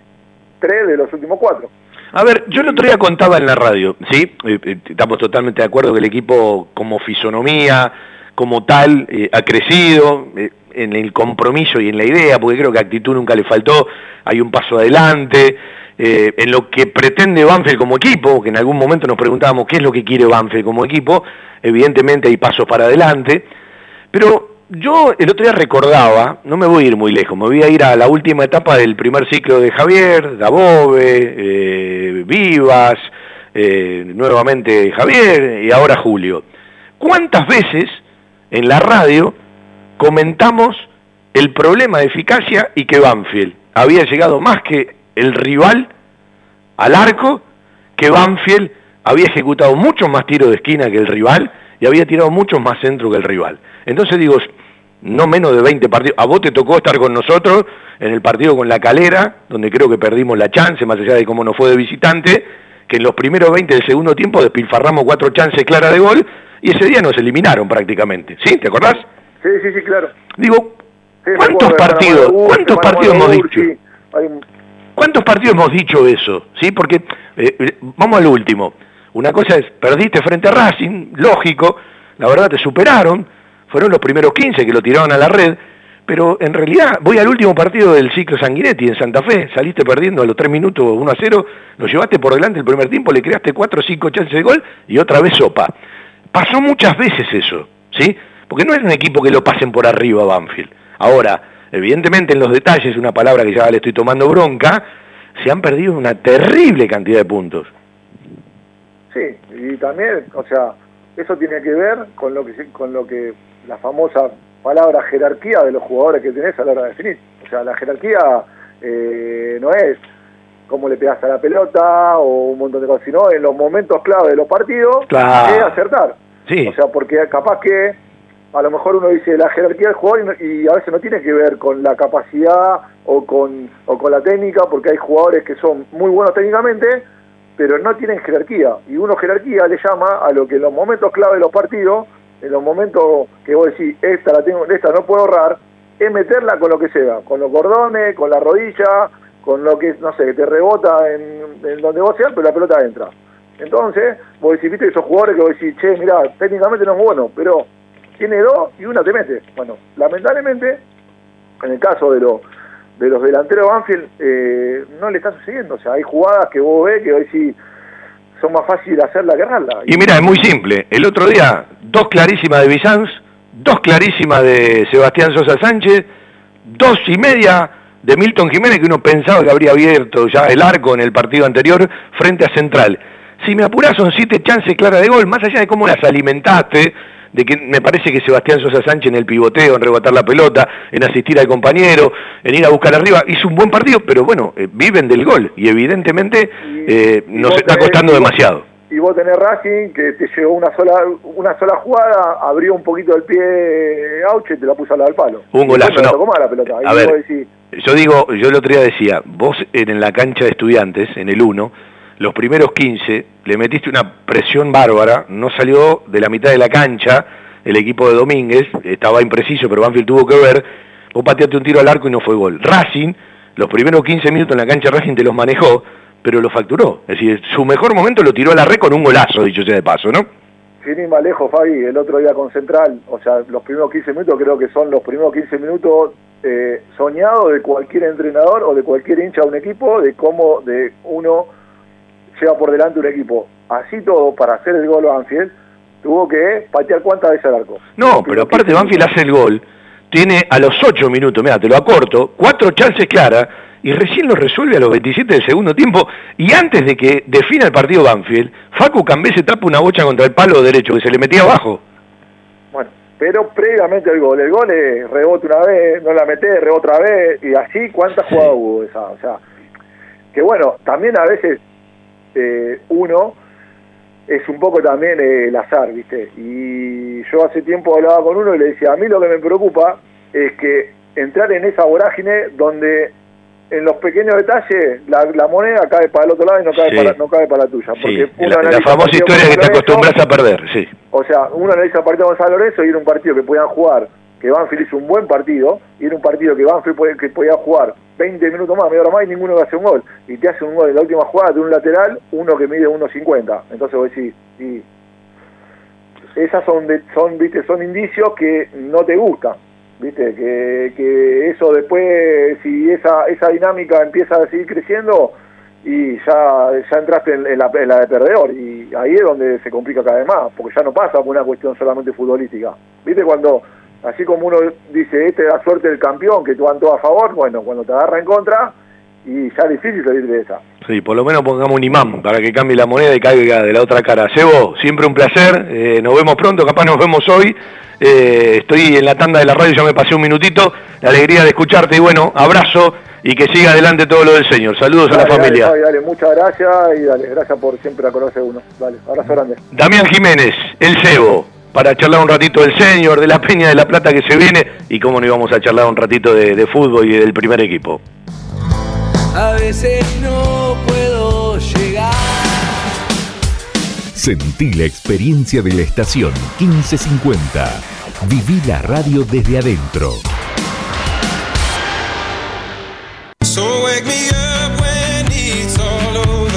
Speaker 10: tres de los últimos cuatro.
Speaker 7: A ver, yo el otro día contaba en la radio, ¿sí? Eh, eh, estamos totalmente de acuerdo que el equipo como fisonomía, como tal, eh, ha crecido en el compromiso y en la idea, porque creo que actitud nunca le faltó, hay un paso adelante, en lo que pretende Banfield como equipo, que en algún momento nos preguntábamos qué es lo que quiere Banfield como equipo, evidentemente hay pasos para adelante, pero yo el otro día recordaba, no me voy a ir muy lejos, me voy a ir a la última etapa del primer ciclo de Javier, Dabove, eh, Vivas, eh, nuevamente Javier y ahora Julio. ¿Cuántas veces en la radio comentamos el problema de eficacia y que Banfield había llegado más que el rival al arco, que Banfield había ejecutado muchos más tiros de esquina que el rival y había tirado muchos más centro que el rival. Entonces digo, no menos de 20 partidos. A vos te tocó estar con nosotros en el partido con la Calera, donde creo que perdimos la chance, más allá de cómo nos fue de visitante, que en los primeros 20 del segundo tiempo despilfarramos cuatro chances claras de gol y ese día nos eliminaron prácticamente. ¿Sí? ¿Te acordás?
Speaker 10: Sí, sí, sí, claro.
Speaker 7: Digo, ¿cuántos partidos, cuántos partidos hemos dicho?
Speaker 10: un-
Speaker 7: ¿Cuántos partidos hemos dicho eso? ¿Sí? Porque, eh, eh, vamos al último. Una cosa es, perdiste frente a Racing, lógico, la verdad te superaron, fueron los primeros 15 que lo tiraron a la red, pero en realidad voy al último partido del ciclo Sanguinetti en Santa Fe, saliste perdiendo a los 3 minutos 1 a 0, lo llevaste por delante el primer tiempo, le creaste 4 o 5 chances de gol y otra vez sopa. Pasó muchas veces eso, ¿sí? Porque no es un equipo que lo pasen por arriba a Banfield. Ahora, evidentemente en los detalles, una palabra que ya le estoy tomando bronca, se han perdido una terrible cantidad de puntos.
Speaker 10: Sí, y también, o sea, eso tiene que ver con lo que con lo que la famosa palabra jerarquía de los jugadores que tenés a la hora de definir. O sea, la jerarquía eh, no es cómo le pegas a la pelota o un montón de cosas, sino en los momentos clave de los partidos
Speaker 7: Claro.
Speaker 10: es acertar.
Speaker 7: Sí.
Speaker 10: O sea, porque capaz que a lo mejor uno dice la jerarquía del jugador y, y a veces no tiene que ver con la capacidad o con, o con la técnica, porque hay jugadores que son muy buenos técnicamente, pero no tienen jerarquía. Y uno jerarquía le llama a lo que en los momentos clave de los partidos, en los momentos que vos decís, esta la tengo, esta no puedo ahorrar, es meterla con lo que sea, con los cordones, con la rodilla, con lo que, no sé, que te rebota en, donde vos seas, pero la pelota entra. Entonces, vos decís, viste esos jugadores que vos decís, che, mirá, técnicamente no es bueno, pero tiene dos y una te mete. Bueno, lamentablemente, en el caso de, los de los delanteros de Banfield, eh, no le está sucediendo. O sea, hay jugadas que vos ves que vos decís, son más fáciles de hacerla que errarla.
Speaker 7: Y mira, es muy simple. El otro día, dos clarísimas de Bizanz, dos clarísimas de Sebastián Sosa Sánchez, dos y media de Milton Jiménez que uno pensaba que habría abierto ya el arco en el partido anterior frente a Central. Si me apuras son siete chances claras de gol, más allá de cómo las alimentaste, de que me parece que Sebastián Sosa Sánchez en el pivoteo, en rebotar la pelota, en asistir al compañero, en ir a buscar arriba, hizo un buen partido, pero bueno, eh, viven del gol y evidentemente eh, nos está costando demasiado.
Speaker 10: Y vos tenés Racing que te llegó una sola una sola jugada, abrió un poquito el pie Auche y te la puso al lado del palo.
Speaker 7: Un golazo, no.
Speaker 10: La pelota.
Speaker 7: A ver,
Speaker 10: decís,
Speaker 7: yo digo, yo el otro día decía, vos en la cancha de estudiantes, en el 1, los primeros 15, le metiste una presión bárbara, no salió de la mitad de la cancha el equipo de Domínguez, estaba impreciso, pero Banfield tuvo que ver, vos pateaste un tiro al arco y no fue gol. Racing, los primeros 15 minutos en la cancha Racing te los manejó, pero lo facturó. Es decir, su mejor momento lo tiró a la red con un golazo, dicho sea de paso, ¿no?
Speaker 10: sin ir más lejos, Fabi, el otro día con Central, o sea, los primeros 15 minutos creo que son los primeros 15 minutos eh, soñados de cualquier entrenador o de cualquier hincha de un equipo, de cómo de uno lleva por delante un equipo. Así todo, para hacer el gol Banfield, tuvo que patear cuántas veces al arco.
Speaker 7: No, pero aparte Banfield hace el gol, tiene a los 8 minutos, mira, te lo acorto, cuatro chances claras y recién lo resuelve a los 27 del segundo tiempo y antes de que defina el partido Banfield, Facu Cambé se tapa una bocha contra el palo derecho que se le metía abajo.
Speaker 10: Bueno, pero previamente el gol, el gol es rebote una vez, no la meté, rebote otra vez, y así cuántas jugadas hubo esa, o sea, que bueno, también a veces eh, uno es un poco también eh, el azar, ¿viste? Y yo hace tiempo hablaba con uno y le decía, a mí lo que me preocupa es que entrar en esa vorágine donde en los pequeños detalles la, la moneda cae para el otro lado y no cae,
Speaker 7: Sí.
Speaker 10: para, no cae para la tuya.
Speaker 7: Sí,
Speaker 10: Porque uno
Speaker 7: la, la famosa historia que te acostumbras a perder, sí.
Speaker 10: O sea, uno analiza el partido de Gonzalo Lorenzo y era un partido que podían jugar, que Banfield hizo un buen partido, y era un partido que Banfield podía, que podía jugar 20 minutos más, media hora más y ninguno a hacer un gol. Y te hace un gol en la última jugada de un lateral, uno que mide 1.50. Entonces vos decís, y esas son, de- son, viste, son indicios que no te gustan. ¿Viste? Que, que eso después, si esa, esa dinámica empieza a seguir creciendo, y ya, ya entraste en, en la, en la de perdedor. Y ahí es donde se complica cada vez más, porque ya no pasa por una cuestión solamente futbolística. ¿Viste? Cuando, así como uno dice, este es la suerte del campeón, que tú van todo a favor, bueno, cuando te agarra en contra, y ya es difícil salir de esa.
Speaker 7: Sí, por lo menos pongamos un imán para que cambie la moneda y caiga de la otra cara. Sebo, siempre un placer, eh, nos vemos pronto, capaz nos vemos hoy. Eh, estoy en la tanda de la radio, ya me pasé un minutito, la alegría de escucharte y bueno, abrazo y que siga adelante todo lo del señor. Saludos a la
Speaker 10: dale,
Speaker 7: familia.
Speaker 10: Dale, muchas gracias y dale, gracias por siempre de uno. Dale, abrazo grande.
Speaker 7: Damián Jiménez, el Cebo, para charlar un ratito del señor, de la Peña de la Plata que se viene y cómo no íbamos a charlar un ratito de, de fútbol y del primer equipo.
Speaker 11: A veces no puedo llegar.
Speaker 3: Sentí la experiencia de la estación 1550. Viví la radio desde adentro.
Speaker 11: So wake me up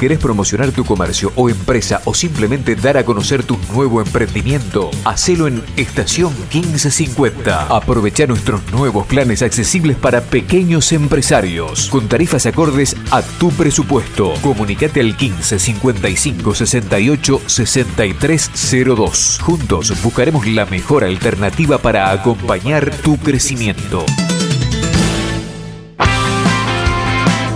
Speaker 5: ¿Querés promocionar tu comercio o empresa o simplemente dar a conocer tu nuevo emprendimiento? Hacelo en Estación 1550. Aprovecha nuestros nuevos planes accesibles para pequeños empresarios con tarifas acordes a tu presupuesto. Comunicate al 15 55 68 6302. Juntos buscaremos la mejor alternativa para acompañar tu crecimiento.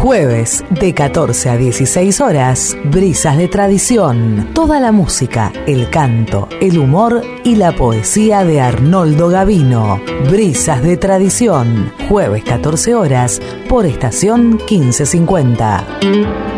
Speaker 2: Jueves de 14 a 16 horas, Brisas de Tradición. Toda la música, el canto, el humor y la poesía de Arnoldo Gavino. Brisas de Tradición. Jueves 14 horas por estación 1550.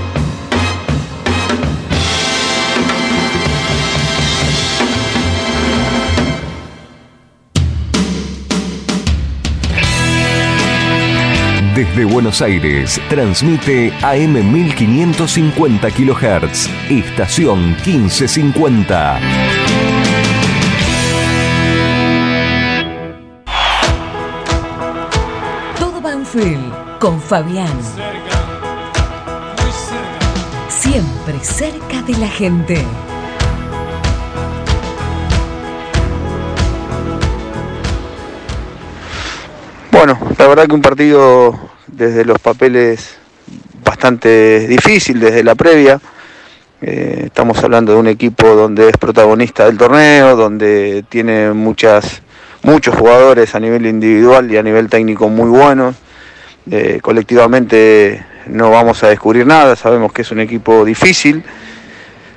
Speaker 12: Desde Buenos Aires, transmite AM 1550 kHz, estación 1550.
Speaker 13: Todo Banfield con Fabián. Siempre cerca de la gente.
Speaker 14: Bueno, la verdad que un partido desde los papeles bastante difícil, desde la previa. Eh, estamos hablando de un equipo donde es protagonista del torneo, donde tiene muchas, muchos jugadores a nivel individual y a nivel técnico muy buenos. Eh, colectivamente no vamos a descubrir nada, sabemos que es un equipo difícil,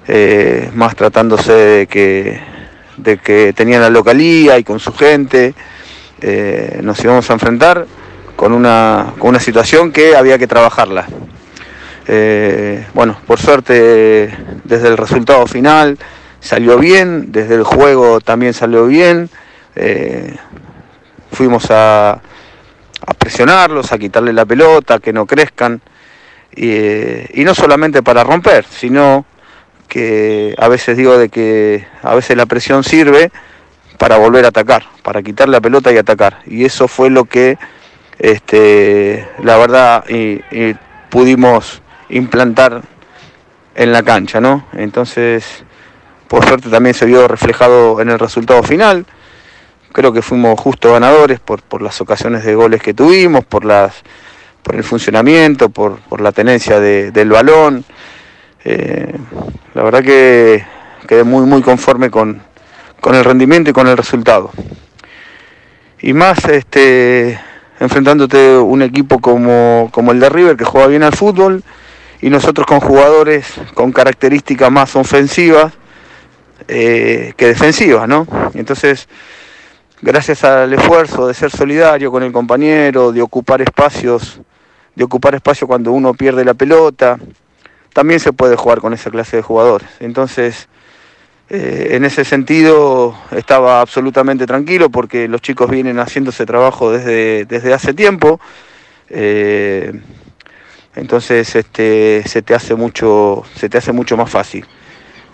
Speaker 14: eh, más tratándose de que, de que tenían la localía y con su gente. Nos íbamos a enfrentar con una, con una situación que había que trabajarla. Eh, bueno, por suerte desde el resultado final salió bien, desde el juego también salió bien. Eh, fuimos a, a, presionarlos, a quitarle la pelota, que no crezcan. Y, y no solamente para romper, sino que a veces digo de que a veces la presión sirve para volver a atacar, para quitar la pelota y atacar. Y eso fue lo que, este, la verdad, y, pudimos implantar en la cancha, ¿no? Entonces, por suerte también se vio reflejado en el resultado final. Creo que fuimos justo ganadores por, por las ocasiones de goles que tuvimos, por las por el funcionamiento, por, por la tenencia de, del balón. Eh, la verdad que quedé muy muy conforme con, con el rendimiento y con el resultado. Y más este, enfrentándote un equipo como, como el de River que juega bien al fútbol y nosotros con jugadores con características más ofensivas eh, que defensivas, ¿no? Entonces, gracias al esfuerzo de ser solidario con el compañero, de ocupar espacios, de ocupar espacio cuando uno pierde la pelota, también se puede jugar con esa clase de jugadores. Entonces, eh, en ese sentido estaba absolutamente tranquilo porque los chicos vienen haciendo ese trabajo desde, desde hace tiempo. Eh, entonces este, se, te hace mucho, se te hace mucho más fácil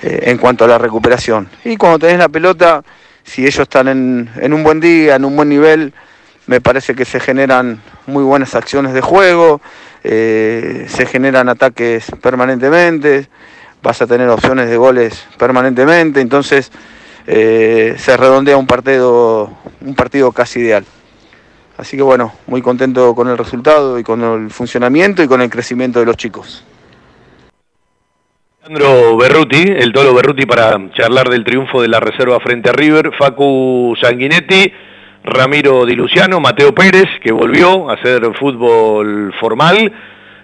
Speaker 14: eh, en cuanto a la recuperación. Y cuando tenés la pelota, si ellos están en, en un buen día, en un buen nivel, me parece que se generan muy buenas acciones de juego, se generan ataques permanentemente, vas a tener opciones de goles permanentemente, entonces eh, se redondea un partido, un partido casi ideal. Así que bueno, muy contento con el resultado y con el funcionamiento y con el crecimiento de los chicos.
Speaker 7: Alejandro Berruti, el Tolo Berruti para charlar del triunfo de la reserva frente a River, Facu Sanguinetti, Ramiro Di Luciano, Mateo Pérez, que volvió a hacer fútbol formal,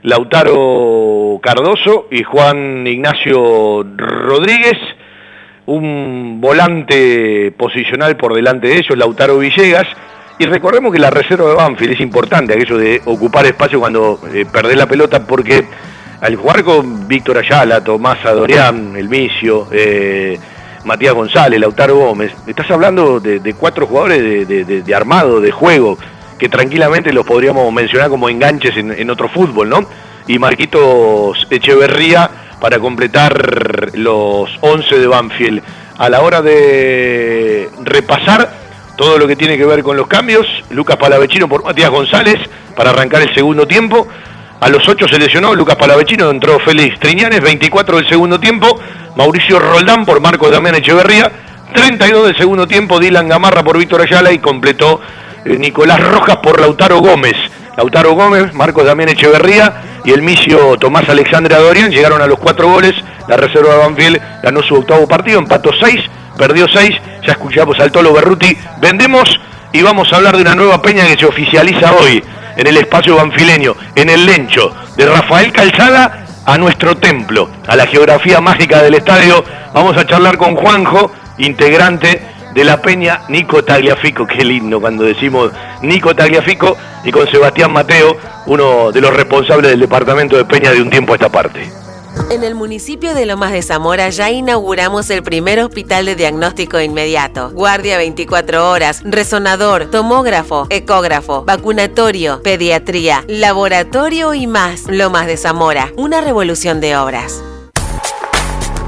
Speaker 7: Lautaro Cardoso y Juan Ignacio Rodríguez, un volante posicional por delante de ellos, Lautaro Villegas, y recordemos que la reserva de Banfield es importante, aquello de ocupar espacio cuando eh, perdés la pelota, porque al jugar con Víctor Ayala, Tomás Adorián, El Micio, eh, Matías González, Lautaro Gómez, estás hablando de, cuatro jugadores de armado, de juego, que tranquilamente los podríamos mencionar como enganches en, en otro fútbol, ¿no? Y Marquitos Echeverría para completar los 11 de Banfield. A la hora de repasar todo lo que tiene que ver con los cambios, Lucas Palavecino por Matías González para arrancar el segundo tiempo. A los 8 se lesionó Lucas Palavecino, entró Félix Triñanes, 24 del segundo tiempo, Mauricio Roldán por Marcos Damián Echeverría, 32 del segundo tiempo, Dylan Gamarra por Víctor Ayala y completó Nicolás Rojas por Lautaro Gómez. Lautaro Gómez, Marcos Damián Echeverría y el misio Tomás Alexandre Adorian llegaron a los cuatro goles. La reserva de Banfield ganó su octavo partido, empató 6, perdió 6. Ya escuchamos al Tolo Berruti. Vendemos y vamos a hablar de una nueva peña que se oficializa hoy en el espacio banfileño, en el Lencho, de Rafael Calzada a nuestro templo, a la geografía mágica del estadio. Vamos a charlar con Juanjo, integrante de la Peña Nico Tagliafico, qué lindo cuando decimos Nico Tagliafico, y con Sebastián Mateo, uno de los responsables del departamento de Peña de un tiempo a esta parte.
Speaker 15: En el municipio de Lomas de Zamora ya inauguramos el primer hospital de diagnóstico inmediato. Guardia 24 horas, resonador, tomógrafo, ecógrafo, vacunatorio, pediatría, laboratorio y más. Lomas de Zamora, una revolución de obras.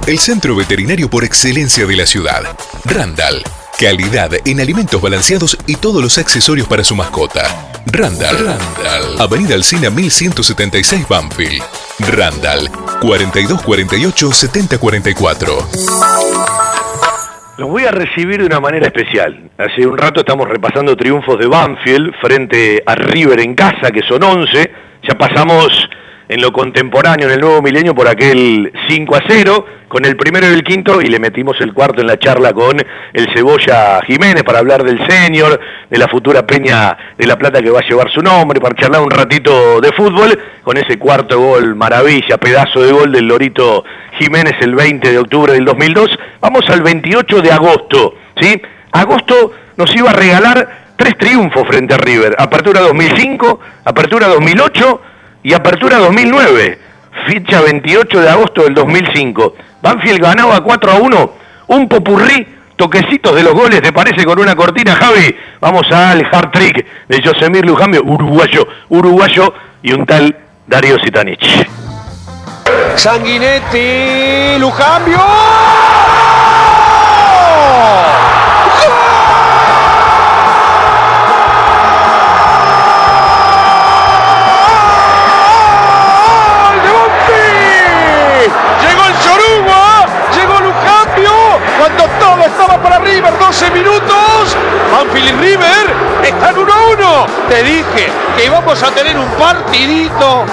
Speaker 12: El centro veterinario por excelencia de la ciudad. Randall. Calidad en alimentos balanceados y todos los accesorios para su mascota. Randall. Randall. Avenida Alcina 1176 Banfield. Randall. 4248 7044.
Speaker 7: Los voy a recibir de una manera especial. Hace un rato estamos repasando triunfos de Banfield frente a River en casa, que son 11. Ya pasamos en lo contemporáneo, en el nuevo milenio, por aquel 5 a 0, con el primero y el quinto, y le metimos el cuarto en la charla con el Cebolla Jiménez para hablar del senior, de la futura Peña de la Plata que va a llevar su nombre, para charlar un ratito de fútbol, con ese cuarto gol, maravilla, pedazo de gol del Lorito Jiménez el 20 de octubre del 2002. Vamos al 28 de agosto, ¿sí? Agosto nos iba a regalar tres triunfos frente a River. Apertura 2005, Apertura 2008 y Apertura 2009. Ficha 28 de agosto del 2005. Banfield ganaba 4 a 1. Un popurrí, toquecitos de los goles, ¿te parece con una cortina, Javi? Vamos al hard trick de Josemir Lujambio, uruguayo, uruguayo y un tal Darío Sitanich.
Speaker 9: Sanguinetti, Lujambio. 12 minutos. Banfield y River están 1 a 1. Te dije que íbamos a tener un partidito.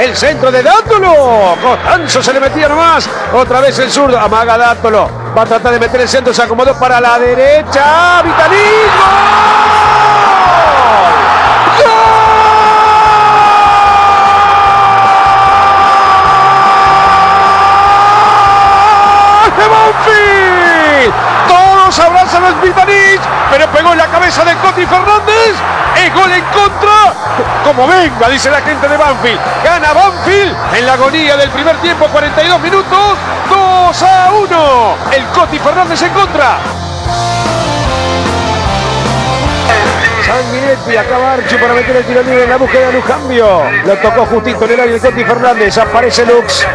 Speaker 9: El centro de Dátolo. Costanzo se le metía nomás. Otra vez el zurdo. Amaga Dátolo. Va a tratar de meter el centro. Se acomodó para la derecha. Vitalismo. Todos abrazan a Spitanich, pero pegó en la cabeza de Coti Fernández. Es gol en contra. Como venga, dice la gente de Banfield. Gana Banfield en la agonía del primer tiempo, 42 minutos. 2 a 1. El Coti Fernández en contra. Sanguinetti, acaba Archu para meter el tiro libre en la búsqueda de Lujambio. Lo tocó justito en el área el Coti Fernández. Aparece Lux.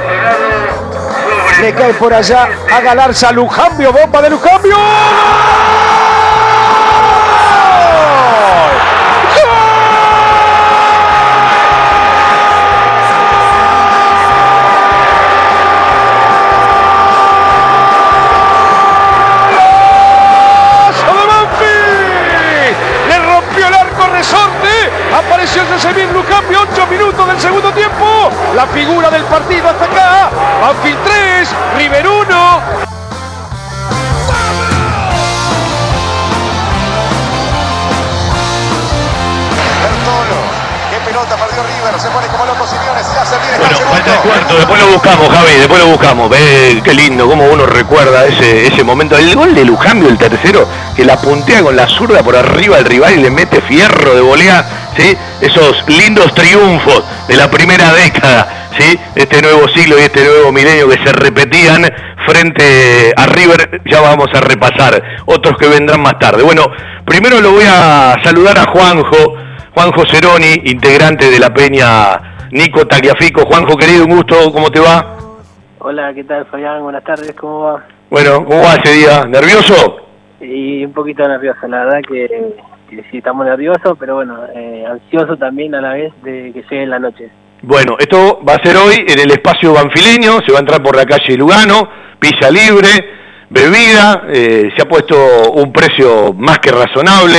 Speaker 9: Le cae por allá a Galarza Lujambio. Bomba de Lujambio.
Speaker 7: apareció
Speaker 9: Josemín Lujambio, 8 minutos del segundo tiempo, la figura del partido hasta acá, va a filtrar River 1.
Speaker 7: Bueno, falta el cuarto, después lo buscamos, Javi, después lo buscamos. Ve, qué lindo, cómo uno recuerda ese, ese momento. El gol de Lujambio, el tercero, que la puntea con la zurda por arriba al rival y le mete fierro de volea, ¿sí? Esos lindos triunfos de la primera década ¿sí? Este nuevo siglo y este nuevo milenio que se repetían frente a River, ya vamos a repasar otros que vendrán más tarde. Bueno, primero lo voy a saludar a Juanjo, Juanjo Ceroni, integrante de la Peña Nico Tagliafico. Juanjo, querido, un gusto, ¿cómo te va?
Speaker 16: Hola, ¿qué tal Fabián? Buenas tardes, ¿cómo va?
Speaker 7: Bueno, ¿cómo va ese día? ¿Nervioso?
Speaker 16: Y un poquito nervioso, la verdad que, que sí estamos nerviosos, pero bueno, eh, ansioso también a la vez de que llegue la noche.
Speaker 7: Bueno, esto va a ser hoy en el espacio banfileño, se va a entrar por la calle Lugano, pilla libre, bebida, eh, se ha puesto un precio más que razonable,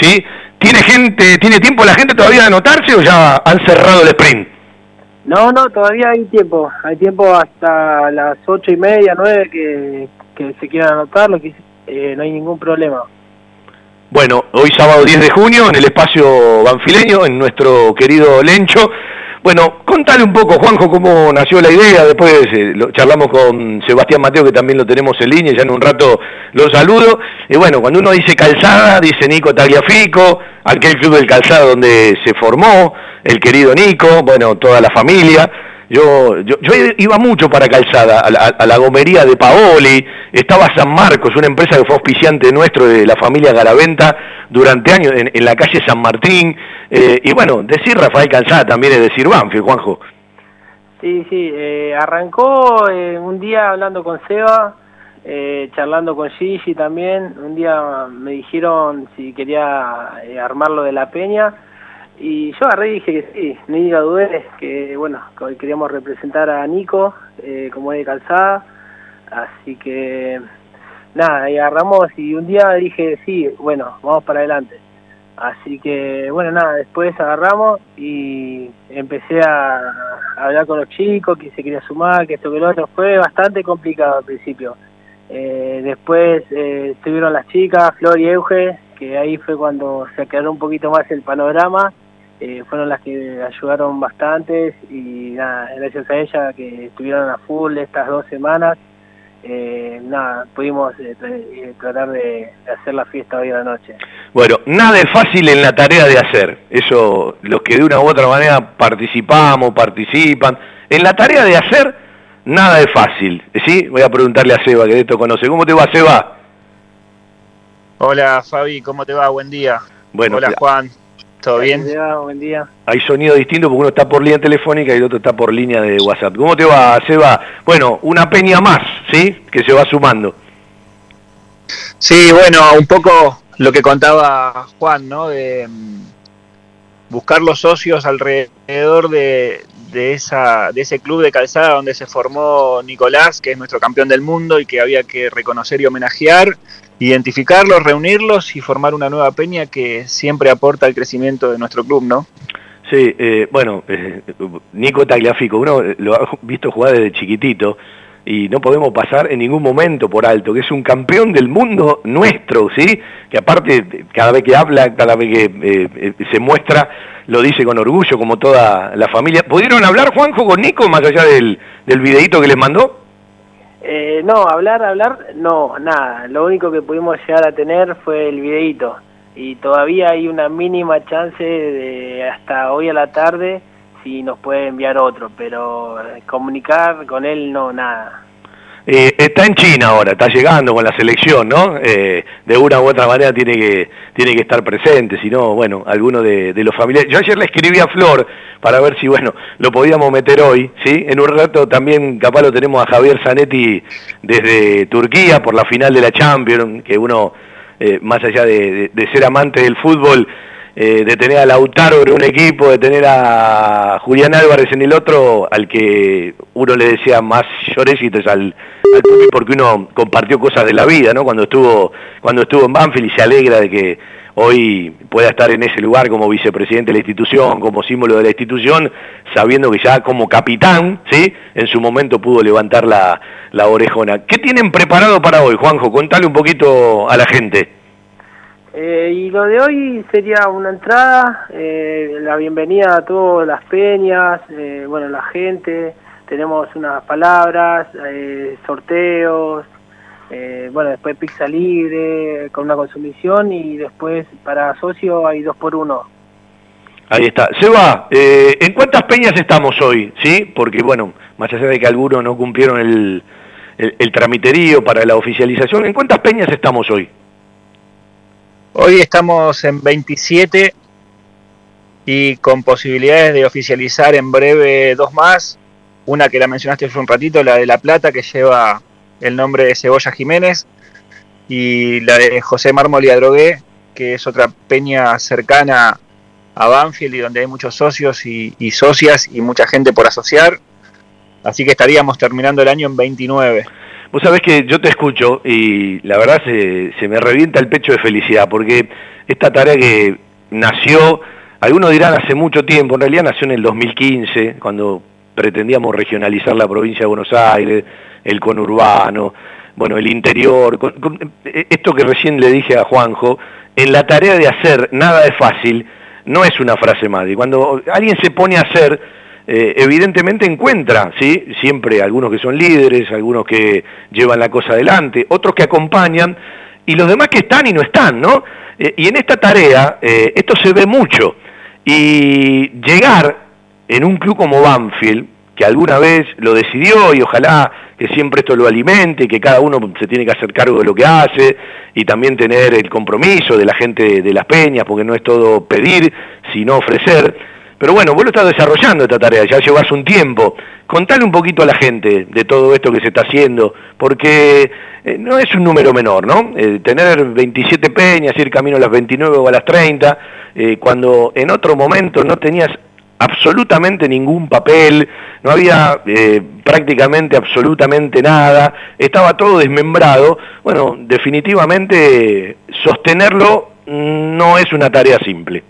Speaker 7: ¿sí? ¿Tiene gente, tiene tiempo la gente todavía de anotarse o ya han cerrado el sprint?
Speaker 16: No, no, todavía hay tiempo, hay tiempo hasta las ocho y media, nueve que, que se quieran anotar, lo que, eh, no hay ningún problema.
Speaker 7: Bueno, hoy sábado 10 de junio en el espacio banfileño, en nuestro querido Lencho. Bueno, contale un poco, Juanjo, cómo nació la idea. Después eh, lo charlamos con Sebastián Mateo, que también lo tenemos en línea, ya en un rato lo saludo. Y bueno, cuando uno dice calzada, dice Nico Tagliafico, aquel club del calzado donde se formó, el querido Nico, bueno, toda la familia. Yo, yo, yo iba mucho para Calzada, a la, a la gomería de Paoli, estaba San Marcos, una empresa que fue auspiciante nuestro de la familia Garaventa durante años en, la calle San Martín. eh, y bueno, decir Rafael Calzada también es decir Banfield, Juanjo.
Speaker 16: Sí, sí, eh, arrancó eh, un día hablando con Seba, eh, charlando con Gigi también, un día me dijeron si quería eh, armarlo de la peña y yo agarré y dije que sí, ni la dudé, que bueno, que hoy queríamos representar a Nico eh, como de calzada, así que nada, y agarramos y un día dije sí, bueno, vamos para adelante. Así que, bueno, nada, después agarramos y empecé a, a hablar con los chicos, que se quería sumar, que esto que lo otro. Fue bastante complicado al principio. Eh, después eh, estuvieron las chicas, Flor y Euge, que ahí fue cuando se aclaró un poquito más el panorama. Eh, fueron las que ayudaron bastante y nada, gracias a ellas que estuvieron a full estas dos semanas. Eh, nada, pudimos eh, tra- eh, tratar de, de hacer la fiesta hoy a la noche.
Speaker 7: Bueno, nada es fácil en la tarea de hacer. Eso, los que de una u otra manera participamos, participan. En la tarea de hacer, nada es fácil. ¿Sí? Voy a preguntarle a Seba, que de esto conoce. ¿Cómo te va, Seba?
Speaker 17: Hola Fabi, ¿cómo te va? Buen día.
Speaker 7: Bueno,
Speaker 17: Hola
Speaker 7: la-
Speaker 17: Juan, ¿todo bien?
Speaker 16: Buen día, buen día.
Speaker 7: Hay sonido distinto porque uno está por línea telefónica y el otro está por línea de WhatsApp. ¿Cómo te va, Seba? Bueno, una peña más, ¿sí? Que se va sumando.
Speaker 17: Sí, bueno, un poco lo que contaba Juan, ¿no? De mm, buscar los socios alrededor de, de, esa, de ese club de calzada donde se formó Nicolás, que es nuestro campeón del mundo y que había que reconocer y homenajear, identificarlos, reunirlos y formar una nueva peña que siempre aporta al crecimiento de nuestro club, ¿no?
Speaker 7: Sí, eh, bueno, eh, Nico Tagliafico, uno lo ha visto jugar desde chiquitito y no podemos pasar en ningún momento por alto, que es un campeón del mundo nuestro, ¿sí? Que aparte, cada vez que habla, cada vez que eh, eh, se muestra, lo dice con orgullo, como toda la familia. ¿Pudieron hablar, Juanjo, con Nico, más allá del, del videíto que les mandó?
Speaker 16: Eh, no, hablar, hablar, no, nada. Lo único que pudimos llegar a tener fue el videíto. Y todavía hay una mínima chance de hasta hoy a la tarde si nos puede enviar otro, pero eh, comunicar con él no, nada.
Speaker 7: Eh, está en China ahora, está llegando con la selección, ¿no? Eh, de una u otra manera tiene que, tiene que estar presente, si no, bueno, alguno de, los familiares. Yo ayer le escribí a Flor para ver si, bueno, lo podíamos meter hoy, ¿sí? En un rato también capaz lo tenemos a Javier Zanetti desde Turquía por la final de la Champions, que uno, eh, más allá de ser amante del fútbol, eh, de tener a Lautaro en un equipo, de tener a Julián Álvarez en el otro, al que uno le decía más llorecitos al, al porque uno compartió cosas de la vida, ¿no? Cuando estuvo, cuando estuvo en Banfield y se alegra de que hoy pueda estar en ese lugar como vicepresidente de la institución, como símbolo de la institución, sabiendo que ya como capitán, ¿sí? En su momento pudo levantar la orejona. ¿Qué tienen preparado para hoy, Juanjo? Contale un poquito a la gente.
Speaker 16: Eh, y lo de hoy sería una entrada, eh, la bienvenida a todas las peñas, eh, bueno, la gente, tenemos unas palabras, eh, sorteos, eh, bueno, después pizza libre con una consumición y después para socio hay dos por uno.
Speaker 7: Ahí está. Seba, ¿en cuántas peñas estamos hoy? ¿Sí? Porque, bueno, más allá de que algunos no cumplieron el, el, el tramiterío para la oficialización, ¿en cuántas peñas estamos hoy?
Speaker 17: Hoy estamos en 27 y con posibilidades de oficializar en breve dos más. Una que la mencionaste hace un ratito, la de La Plata, que lleva el nombre de Cebolla Jiménez, y la de José Mármol y Adrogué, que es otra peña cercana a Banfield y donde hay muchos socios y, y socias y mucha gente por asociar. Así que estaríamos terminando el año en 29.
Speaker 7: Vos sabés que yo te escucho y la verdad se, se me revienta el pecho de felicidad, porque esta tarea que nació, algunos dirán hace mucho tiempo, en realidad nació en el 2015, cuando pretendíamos regionalizar la provincia de Buenos Aires, el conurbano, bueno, el interior, esto que recién le dije a Juanjo, en la tarea de hacer nada es fácil, no es una frase más, y cuando alguien se pone a hacer, eh, evidentemente encuentra, ¿sí? Siempre algunos que son líderes, algunos que llevan la cosa adelante, otros que acompañan, y los demás que están y no están, ¿no? Eh, y en esta tarea, eh, esto se ve mucho, y llegar en un club como Banfield, que alguna vez lo decidió y ojalá que siempre esto lo alimente, que cada uno se tiene que hacer cargo de lo que hace y también tener el compromiso de la gente de las peñas, porque no es todo pedir, sino ofrecer. Pero bueno, vos lo estás desarrollando esta tarea, ya llevas un tiempo. Contale un poquito a la gente de todo esto que se está haciendo, porque eh, no es un número menor, ¿no? Eh, tener 27 peñas, ir camino a las 29 o a las 30, eh, cuando en otro momento no tenías absolutamente ningún papel, no había prácticamente absolutamente nada, estaba todo desmembrado. Bueno, definitivamente sostenerlo no es una tarea simple.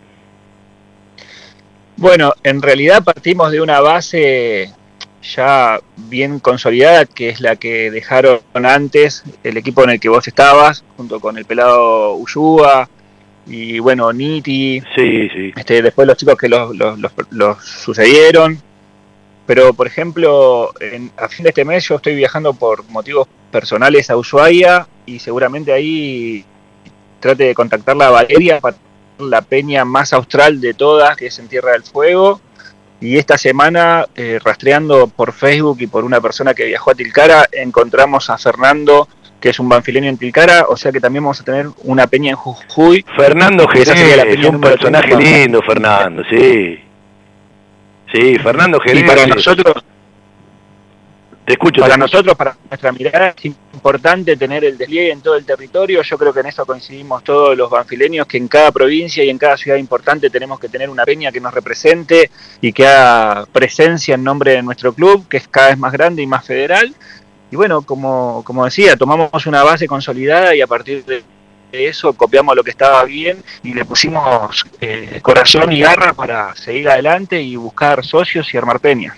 Speaker 17: Bueno, en realidad partimos de una base ya bien consolidada, que es la que dejaron antes el equipo en el que vos estabas, junto con el pelado Ushua y bueno, Niti,
Speaker 7: sí, sí.
Speaker 17: Este, después los chicos que los, los- los- los sucedieron. Pero, por ejemplo, en- a fin de este mes yo estoy viajando por motivos personales a Ushuaia y seguramente ahí trate de contactarla a Valeria para la peña más austral de todas, que es en Tierra del Fuego. Y esta semana, eh, rastreando por Facebook y por una persona que viajó a Tilcara, encontramos a Fernando, que es un banfileño en Tilcara, o sea que también vamos a tener una peña en Jujuy.
Speaker 7: Fernando
Speaker 17: Esa sería la
Speaker 7: Jerez,
Speaker 17: peña
Speaker 7: un personaje
Speaker 17: 30.
Speaker 7: lindo, Fernando, sí. Sí, Fernando Jerez.
Speaker 17: Y para nosotros,
Speaker 7: te escucho.
Speaker 17: para
Speaker 7: te escucho.
Speaker 17: nosotros, para nuestra mirada, es importante tener el despliegue en todo el territorio. Yo creo que en eso coincidimos todos los banfileños, que en cada provincia y en cada ciudad importante tenemos que tener una peña que nos represente y que haga presencia en nombre de nuestro club, que es cada vez más grande y más federal. Y bueno, como, como decía, tomamos una base consolidada y a partir de eso copiamos lo que estaba bien y le pusimos eh, corazón y garra para seguir adelante y buscar socios y armar peñas.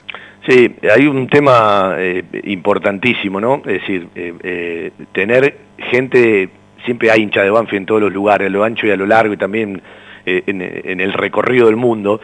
Speaker 7: Sí, hay un tema eh, importantísimo, ¿no? Es decir, eh, eh, tener gente, siempre hay hincha de Banfield en todos los lugares, a lo ancho y a lo largo y también en, el recorrido del mundo,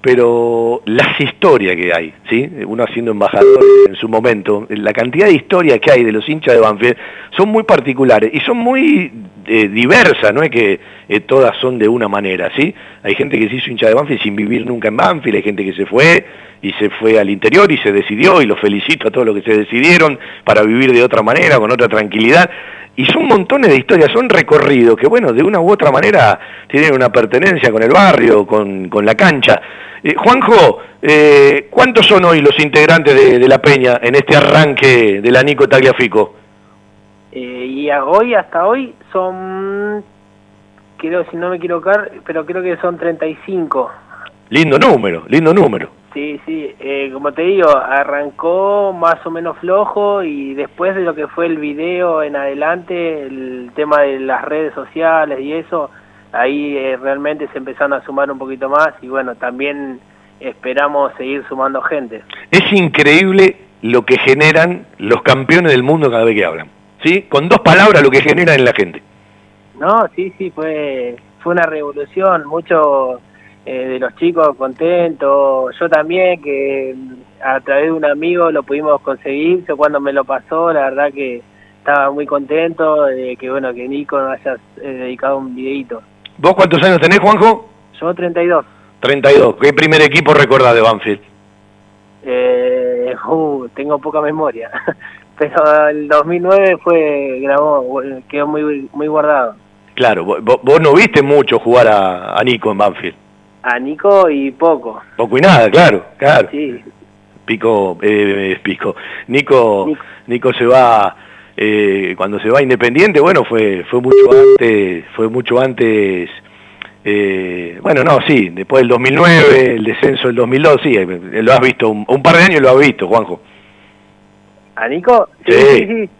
Speaker 7: pero las historias que hay, ¿sí? Uno haciendo embajador en su momento, la cantidad de historias que hay de los hinchas de Banfield son muy particulares y son muy diversas, no es que eh, todas son de una manera, ¿sí? Hay gente que se hizo hincha de Banfield sin vivir nunca en Banfield, hay gente que se fue y se fue al interior y se decidió, y los felicito a todos los que se decidieron para vivir de otra manera, con otra tranquilidad. Y son montones de historias, son recorridos que, bueno, de una u otra manera tienen una pertenencia con el barrio, con, con la cancha. Eh, Juanjo, eh, ¿cuántos son hoy los integrantes de, la Peña en este arranque de la Nico Tagliafico?
Speaker 16: Eh, y hoy, hasta hoy, son, creo, si no me equivoco, pero creo que son 35.
Speaker 7: Lindo número, lindo número.
Speaker 16: Sí, sí, eh, como te digo, arrancó más o menos flojo y después de lo que fue el video en adelante, el tema de las redes sociales y eso, ahí eh, realmente se empezaron a sumar un poquito más y bueno, también esperamos seguir sumando gente.
Speaker 7: Es increíble lo que generan los campeones del mundo cada vez que hablan. ¿Sí? Con dos palabras lo que generan en la gente.
Speaker 16: No, sí, sí, fue, fue una revolución, mucho eh, de los chicos contentos, yo también que mm, a través de un amigo lo pudimos conseguir, yo cuando me lo pasó, la verdad que estaba muy contento de que bueno que Nico haya eh, dedicado un videito.
Speaker 7: ¿Vos cuántos años tenés, Juanjo?
Speaker 16: Yo 32.
Speaker 7: 32. ¿Qué primer equipo recordás de Banfield?
Speaker 16: Eh, uh, tengo poca memoria, pero el 2009 fue grabó, quedó muy muy guardado.
Speaker 7: Claro, vos, vos no viste mucho jugar a, a Nico en Banfield.
Speaker 16: A Nico y poco.
Speaker 7: Poco y nada, claro, claro.
Speaker 16: Sí.
Speaker 7: Pico, eh, Pico. Nico, Nico se va, eh, cuando se va Independiente, bueno, fue, fue mucho antes, fue mucho antes, eh, bueno, no, sí, después del 2009, el descenso del 2002, sí, eh, lo has visto, un, un par de años lo has visto, Juanjo.
Speaker 16: ¿A Nico?
Speaker 7: Sí.
Speaker 16: sí, sí.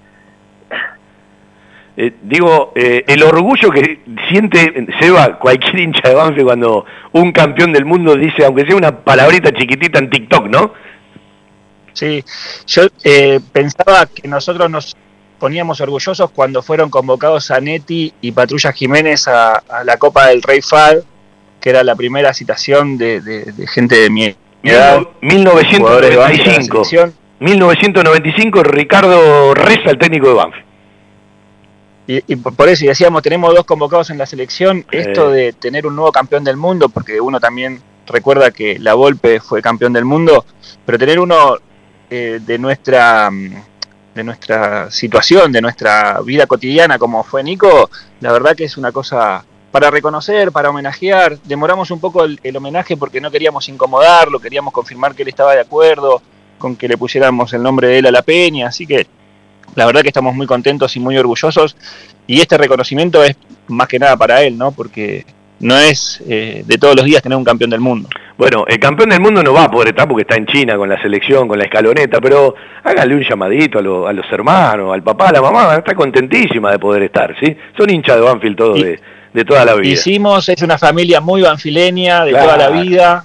Speaker 7: Eh, digo, eh, el orgullo que siente Seba cualquier hincha de Banfield cuando un campeón del mundo dice, aunque sea una palabrita chiquitita en TikTok, ¿no?
Speaker 17: Sí, yo eh, pensaba que nosotros nos poníamos orgullosos cuando fueron convocados Zanetti y Patrulla Jiménez a, a la Copa del Rey Fad, que era la primera citación de, de- de gente de mi edad. jugadores de Banfield de la
Speaker 7: 1995.
Speaker 17: selección.
Speaker 7: 1995, Ricardo Reza, el técnico de Banfield.
Speaker 17: Y, y por eso, y decíamos, tenemos dos convocados en la selección, esto de tener un nuevo campeón del mundo, porque uno también recuerda que la Volpe fue campeón del mundo, pero tener uno eh, de nuestra mm, de nuestra situación, de nuestra vida cotidiana como fue Nico, la verdad que es una cosa para reconocer, para homenajear. Demoramos un poco el, el homenaje porque no queríamos incomodarlo, queríamos confirmar que él estaba de acuerdo con que le pusiéramos el nombre de él a la peña, así que la verdad que estamos muy contentos y muy orgullosos y este reconocimiento es más que nada para él, ¿no? Porque no es eh, de todos los días tener un campeón del mundo.
Speaker 7: Bueno, el campeón del mundo no va a poder estar porque está en China con la selección, con la escaloneta, pero háganle un llamadito a, lo- a los hermanos, al papá, a la mamá, está contentísima de poder estar, ¿sí? Son hinchas de Banfield todos de, de toda la vida.
Speaker 17: Hicimos, es una familia muy banfileña de
Speaker 7: Claro.
Speaker 17: toda la vida.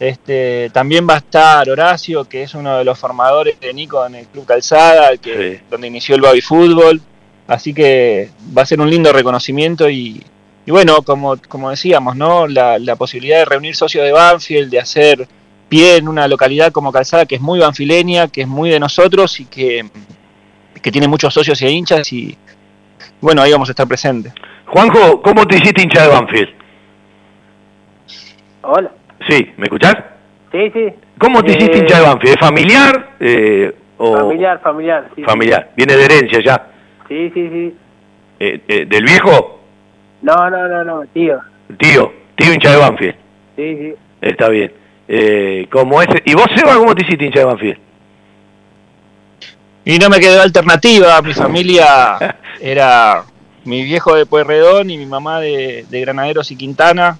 Speaker 17: Este, también va a estar Horacio, que es uno de los formadores de Nico en el Club Calzada, que, donde inició el baby fútbol. Así que va a ser un lindo reconocimiento y, y bueno, como, como decíamos, ¿no? La, la posibilidad de reunir socios de Banfield, de hacer pie en una localidad como Calzada, que es muy banfileña, que es muy de nosotros y que, que tiene muchos socios y hinchas y bueno, ahí vamos a estar presentes.
Speaker 7: Juanjo, ¿cómo te hiciste hincha de Banfield?
Speaker 16: Hola.
Speaker 7: Sí, ¿me escuchás?
Speaker 16: Sí, sí.
Speaker 7: ¿Cómo te
Speaker 16: Eh,
Speaker 7: hiciste hincha de Banfield? ¿Es familiar eh, o
Speaker 16: Familiar, familiar. Sí, sí.
Speaker 7: familiar? ¿Viene de herencia ya?
Speaker 16: Sí, sí, sí.
Speaker 7: Eh, eh, ¿Del viejo?
Speaker 16: No, no, no, no, tío.
Speaker 7: Tío, tío hincha de Banfield.
Speaker 16: Sí, sí.
Speaker 7: Está bien. Eh, ¿cómo es? ¿Y vos, Seba, cómo te hiciste hincha de Banfield?
Speaker 17: Y no me quedó alternativa, mi familia era mi viejo de Pueyrredón y mi mamá de, de Granaderos y Quintana.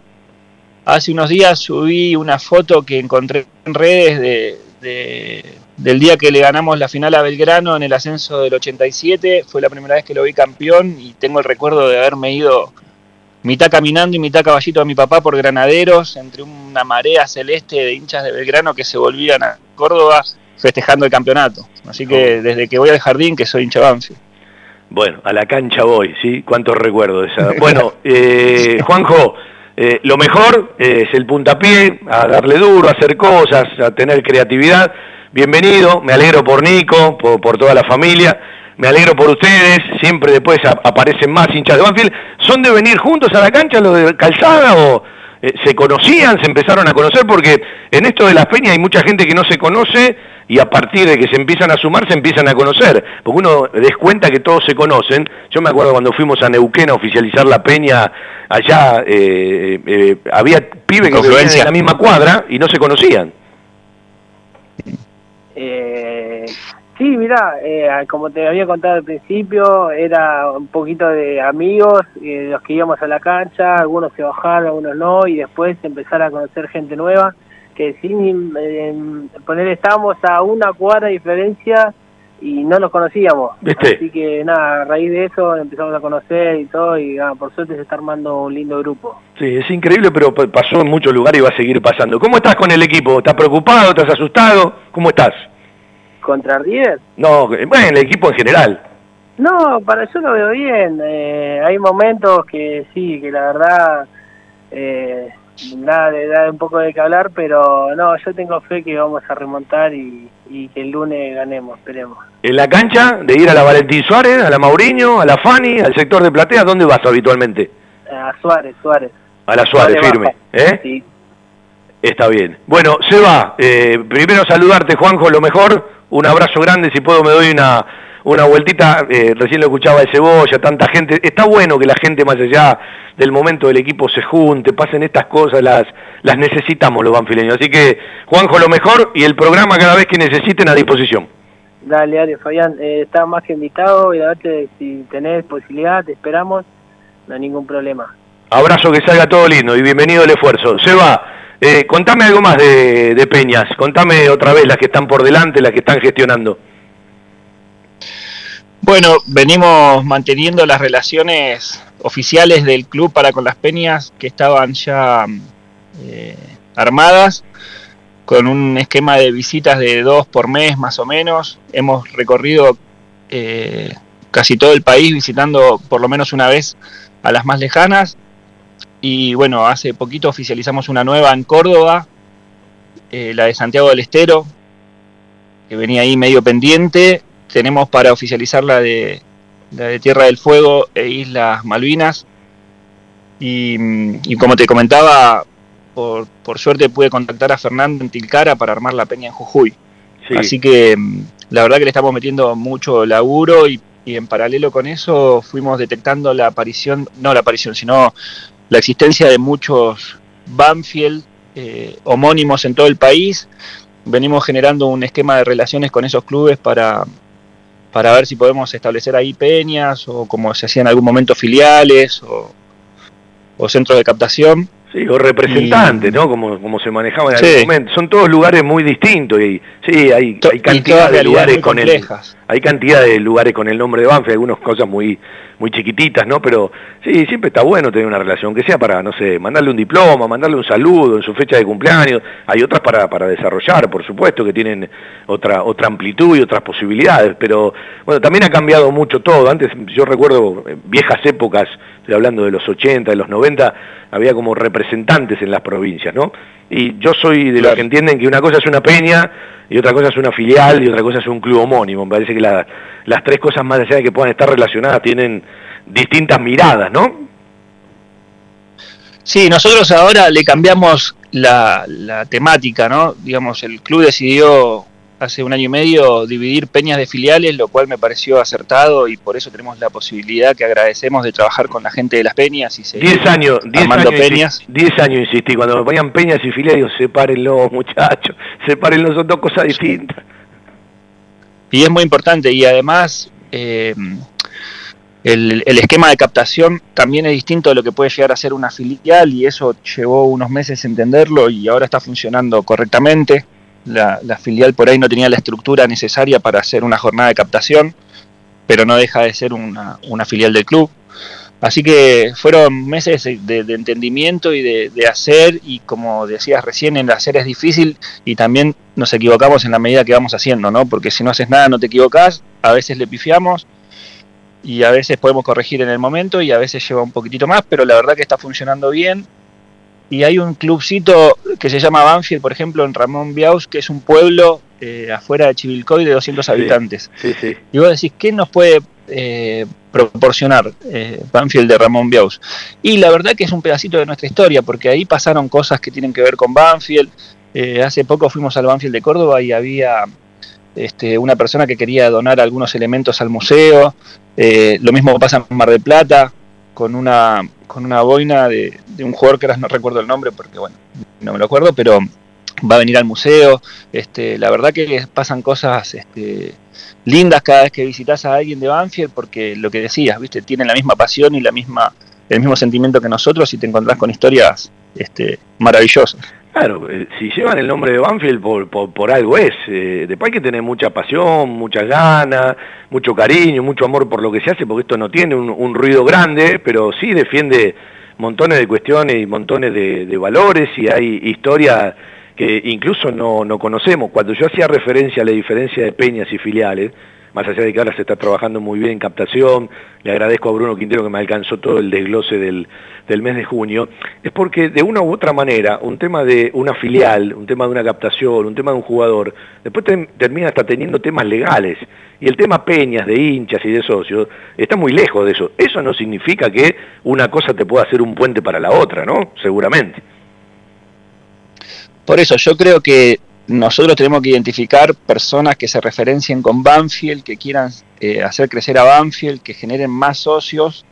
Speaker 17: Hace unos días subí una foto que encontré en redes de, de- del día que le ganamos la final a Belgrano en el ascenso del 87. Fue la primera vez que lo vi campeón y tengo el recuerdo de haberme ido mitad caminando y mitad caballito a mi papá por Granaderos, entre una marea celeste de hinchas de Belgrano que se volvían a Córdoba festejando el campeonato. Así que desde que voy al jardín que soy hincha Banfield.
Speaker 7: Bueno, a la cancha voy, ¿sí? Cuántos recuerdos de esa. Bueno, eh, Juanjo, eh, lo mejor eh, es el puntapié, a darle duro, a hacer cosas, a tener creatividad. Bienvenido, me alegro por Nico, por, toda la familia, me alegro por ustedes, siempre después aparecen más hinchas de Banfield. ¿Son de venir juntos a la cancha los de Calzada o eh, se conocían, se empezaron a conocer? Porque en esto de las peñas hay mucha gente que no se conoce y a partir de que se empiezan a sumar se empiezan a conocer, porque uno descuenta que todos se conocen. Yo me acuerdo cuando fuimos a Neuquén a oficializar la peña, allá eh, eh, había pibes que vivían en la misma cuadra y no se conocían.
Speaker 16: Eh, sí, mira, eh, como te había contado al principio, era un poquito de amigos, eh, los que íbamos a la cancha, algunos se bajaron, algunos no, y después empezar a conocer gente nueva, que sin eh, poner estábamos a una cuadra de diferencia y no nos conocíamos.
Speaker 7: ¿Viste?
Speaker 16: Así que nada, a raíz de eso empezamos a conocer y todo, y nada, por suerte se está armando un lindo grupo.
Speaker 7: Sí, es increíble, pero pa- pasó en muchos lugares y va a seguir pasando. ¿Cómo estás con el equipo? ¿Estás preocupado? ¿Estás asustado? ¿Cómo estás?
Speaker 16: ¿Contra River?
Speaker 7: No, bueno, el equipo en general.
Speaker 16: No, para yo lo veo bien. Eh, hay momentos que sí, que la verdad eh, nada da un poco de que hablar, pero no, yo tengo fe que vamos a remontar y, y que el lunes ganemos, esperemos.
Speaker 7: En la cancha, de ir a la Valentín Suárez, a la Mauriño, a la Fani, al sector de Platea, ¿dónde vas habitualmente?
Speaker 16: A Suárez, Suárez.
Speaker 7: A la Suárez,
Speaker 16: Suárez
Speaker 7: firme.
Speaker 16: baja.
Speaker 7: ¿eh?
Speaker 16: Sí.
Speaker 7: Está bien. Bueno, Seba, eh, primero saludarte, Juanjo, lo mejor. Un abrazo grande, si puedo me doy una, una vueltita. Eh, recién lo escuchaba de Cebolla, tanta gente. Está bueno que la gente, más allá del momento del equipo, se junte, pasen estas cosas, las, las necesitamos los banfileños. Así que, Juanjo, lo mejor y el programa cada vez que necesiten a disposición.
Speaker 16: Dale, dale, Fabián, eh, estás más que invitado y date, si tenés posibilidad, te esperamos, no hay ningún problema.
Speaker 7: Abrazo, que salga todo lindo y bienvenido al esfuerzo. Seba, eh, contame algo más de, Peñas, contame otra vez las que están por delante, las que están gestionando.
Speaker 17: Bueno, venimos manteniendo las relaciones oficiales del club para con las peñas que estaban ya eh, armadas, con un esquema de visitas de dos por mes más o menos. Hemos recorrido eh, casi todo el país visitando por lo menos una vez a las más lejanas. Y bueno, hace poquito oficializamos una nueva en Córdoba, eh, la de Santiago del Estero, que venía ahí medio pendiente. Tenemos para oficializar la de, la de Tierra del Fuego e Islas Malvinas. Y, mm, y como te comentaba, por, por suerte pude contactar a Fernando en Tilcara para armar la peña en Jujuy.
Speaker 7: Sí.
Speaker 17: Así que mm, la verdad que le estamos metiendo mucho laburo y, y en paralelo con eso fuimos detectando la aparición, no la aparición, sino la existencia de muchos Banfield eh, homónimos en todo el país. Venimos generando un esquema de relaciones con esos clubes para, para ver si podemos establecer ahí peñas o como se hacía en algún momento filiales o, o centros de captación.
Speaker 7: Sí, o representantes, ¿no? Como, como se manejaba en
Speaker 17: Sí.
Speaker 7: algún momento. Son todos lugares muy distintos y sí, hay, hay cantidad de lugares con el
Speaker 17: complejas.
Speaker 7: Hay cantidad de lugares con el nombre de Banfield, algunas cosas muy muy chiquititas, ¿no? Pero sí, siempre está bueno tener una relación, que sea para, no sé, mandarle un diploma, mandarle un saludo en su fecha de cumpleaños. Hay otras para, para desarrollar, por supuesto, que tienen otra otra amplitud y otras posibilidades, pero bueno, también ha cambiado mucho todo. Antes yo recuerdo eh, viejas épocas, estoy hablando de los 80, de los 90, había como representantes en las provincias, ¿no? Y yo soy de los que entienden que una cosa es una peña y otra cosa es una filial y otra cosa es un club homónimo. Me parece que la- las tres cosas más allá de que puedan estar relacionadas tienen distintas miradas, ¿no?
Speaker 17: Sí, nosotros ahora le cambiamos la, la temática, ¿no? Digamos, el club decidió hace un año y medio dividir peñas de filiales, lo cual me pareció acertado y por eso tenemos la posibilidad que agradecemos de trabajar con la gente de las peñas y seguir
Speaker 7: 10 años, 10
Speaker 17: armando
Speaker 7: años,
Speaker 17: peñas.
Speaker 7: 10 años insistí, cuando me ponían peñas y filiales, digo, sepárenlo muchachos, sepárenlo, son dos cosas distintas.
Speaker 17: Y es muy importante y además eh, el, el esquema de captación también es distinto de lo que puede llegar a ser una filial y eso llevó unos meses entenderlo y ahora está funcionando correctamente. La, filial por ahí no tenía la estructura necesaria para hacer una jornada de captación, pero no deja de ser una, filial del club. Así que fueron meses de, entendimiento y de, hacer, y como decías recién, el hacer es difícil y también nos equivocamos en la medida que vamos haciendo, ¿no? Porque si no haces nada no te equivocás, a veces le pifiamos y a veces podemos corregir en el momento y a veces lleva un poquitito más, pero la verdad que está funcionando bien. Y hay un clubcito que se llama Banfield, por ejemplo, en Ramón Biaus, que es un pueblo eh, afuera de Chivilcoy de 200 habitantes.
Speaker 7: Sí, sí.
Speaker 17: Y vos decís, ¿qué nos puede eh, proporcionar eh, Banfield de Ramón Biaus? Y la verdad que es un pedacito de nuestra historia, porque ahí pasaron cosas que tienen que ver con Banfield. Eh, hace poco fuimos al Banfield de Córdoba y había este, una persona que quería donar algunos elementos al museo. Eh, lo mismo pasa en Mar del Plata, con una, con una boina de, de un jugador que ahora no recuerdo el nombre, porque bueno, no me lo acuerdo, pero va a venir al museo. Este, la verdad que pasan cosas este, lindas cada vez que visitas a alguien de Banfield, porque lo que decías, viste, tienen la misma pasión y la misma, el mismo sentimiento que nosotros y te encontrás con historias este, maravillosas.
Speaker 7: Claro, eh, si llevan el nombre de Banfield por, por, algo es. Eh, después hay que tener mucha pasión, muchas ganas, mucho cariño, mucho amor por lo que se hace, porque esto no tiene un, ruido grande, pero sí defiende montones de cuestiones y montones de, de valores y hay historias que incluso no, no conocemos. Cuando yo hacía referencia a la diferencia de peñas y filiales, más allá de que ahora se está trabajando muy bien en captación, le agradezco a Bruno Quintero que me alcanzó todo el desglose del, del mes de junio, es porque de una u otra manera, un tema de una filial, un tema de una captación, un tema de un jugador, después termina hasta teniendo temas legales. Y el tema peñas, de hinchas y de socios, está muy lejos de eso. Eso no significa que una cosa te pueda hacer un puente para la otra, ¿no? Seguramente.
Speaker 17: Por eso yo creo que nosotros tenemos que identificar personas que se referencien con Banfield, que quieran eh, hacer crecer a Banfield, que generen más socios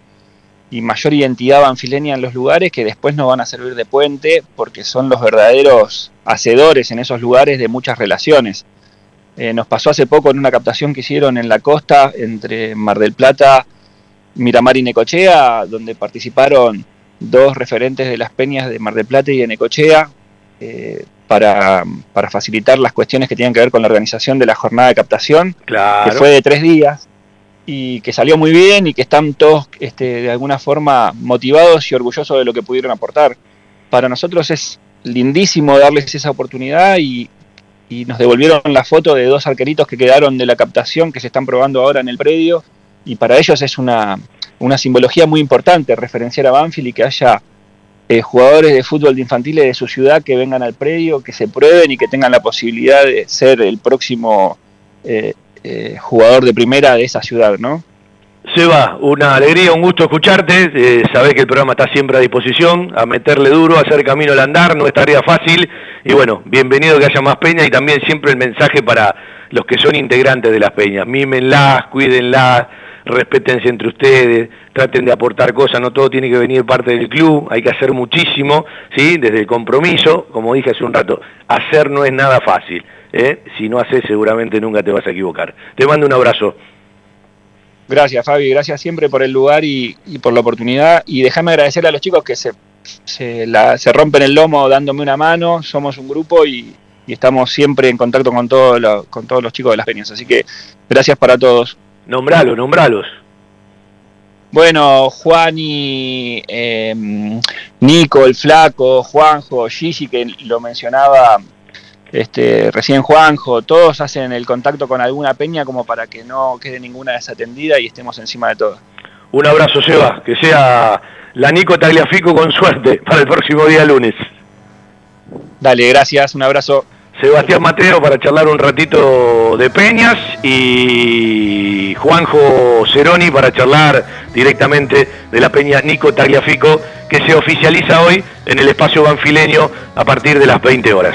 Speaker 17: y mayor identidad banfileña en los lugares que después nos van a servir de puente porque son los verdaderos hacedores en esos lugares de muchas relaciones. Eh, nos pasó hace poco en una captación que hicieron en la costa entre Mar del Plata, Miramar y Necochea, donde participaron dos referentes de las peñas de Mar del Plata y de Necochea eh, para, facilitar las cuestiones que tienen que ver con la organización de la jornada de captación, que fue de tres días y que salió muy bien y que están todos este, de alguna forma motivados y orgullosos de lo que pudieron aportar. Para nosotros es lindísimo darles esa oportunidad y, nos devolvieron la foto de dos arqueritos que quedaron de la captación que se están probando ahora en el predio y para ellos es una, una simbología muy importante referenciar a Banfield y que haya eh, jugadores de fútbol de infantiles de su ciudad que vengan al predio, que se prueben y que tengan la posibilidad de ser el próximo eh, eh, jugador de primera de esa ciudad, ¿no?
Speaker 7: Seba, una alegría, un gusto escucharte. Eh, sabés que el programa está siempre a disposición, a meterle duro, a hacer camino al andar, no es tarea fácil. Y bueno, bienvenido que haya más peñas y también siempre el mensaje para los que son integrantes de las peñas. Mímenlas, cuídenlas, respétense entre ustedes, traten de aportar cosas, no todo tiene que venir parte del club, hay que hacer muchísimo, ¿sí? Desde el compromiso, como dije hace un rato, hacer no es nada fácil. ¿eh? si no haces seguramente nunca te vas a equivocar. Te mando un abrazo.
Speaker 17: Gracias Fabi, gracias siempre por el lugar y, por la oportunidad y déjame agradecerle a los chicos que se, se, rompen el lomo dándome una mano, somos un grupo y, estamos siempre en contacto con, con todos los chicos de las peñas, así que gracias para todos.
Speaker 7: Nombralos, nombralos.
Speaker 17: Bueno, Juan y eh, Nico, el Flaco, Juanjo, Gigi, que lo mencionaba este, recién Juanjo, todos hacen el contacto con alguna peña como para que no quede ninguna desatendida y estemos encima de todo.
Speaker 7: Un abrazo, Seba, que sea la Nico Tagliafico con suerte para el próximo día lunes.
Speaker 17: Dale, gracias, un abrazo.
Speaker 7: Sebastián Mateo para charlar un ratito de Peñas y Juanjo Ceroni para charlar directamente de la Peña Nico Tagliafico que se oficializa hoy en el espacio banfileño a partir de las 20 horas.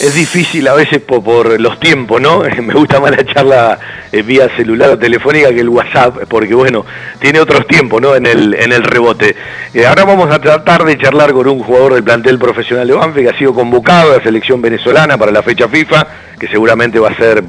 Speaker 7: es difícil a veces por, los tiempos, ¿no? Me gusta más la charla eh, vía celular o telefónica que el WhatsApp, porque bueno, tiene otros tiempos, ¿no? En el, en el rebote. Eh, ahora vamos a tratar de charlar con un jugador del plantel profesional de Banfe que ha sido convocado a la selección venezolana para la fecha FIFA, que seguramente va a ser,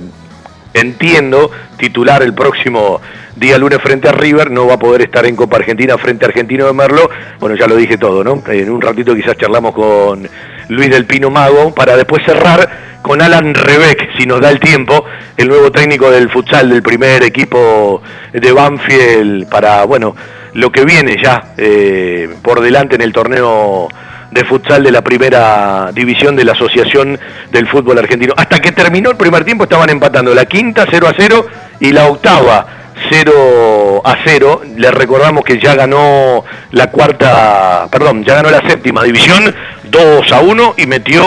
Speaker 7: entiendo, titular el próximo día lunes frente a River, no va a poder estar en Copa Argentina frente a Argentino de Merlo. Bueno, ya lo dije todo, ¿no? En un ratito quizás charlamos con Luis del Pino Mago, para después cerrar con Alan Rebeck, si nos da el tiempo, el nuevo técnico del futsal del primer equipo de Banfield, para, bueno, lo que viene ya eh, por delante en el torneo de futsal de la primera división de la Asociación del Fútbol Argentino. Hasta que terminó el primer tiempo estaban empatando la quinta 0 a 0 y la octava 0 a 0. Le recordamos que ya ganó la cuarta, perdón, ya ganó la séptima división 2 a 1 y metió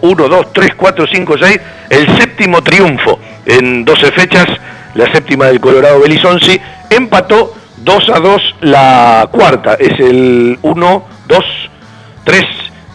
Speaker 7: 1, 2, 3, 4, 5, 6, el séptimo triunfo en 12 fechas, la séptima del Colorado Belizonsi, empató 2 a 2 la cuarta, es el 1, 2, 3,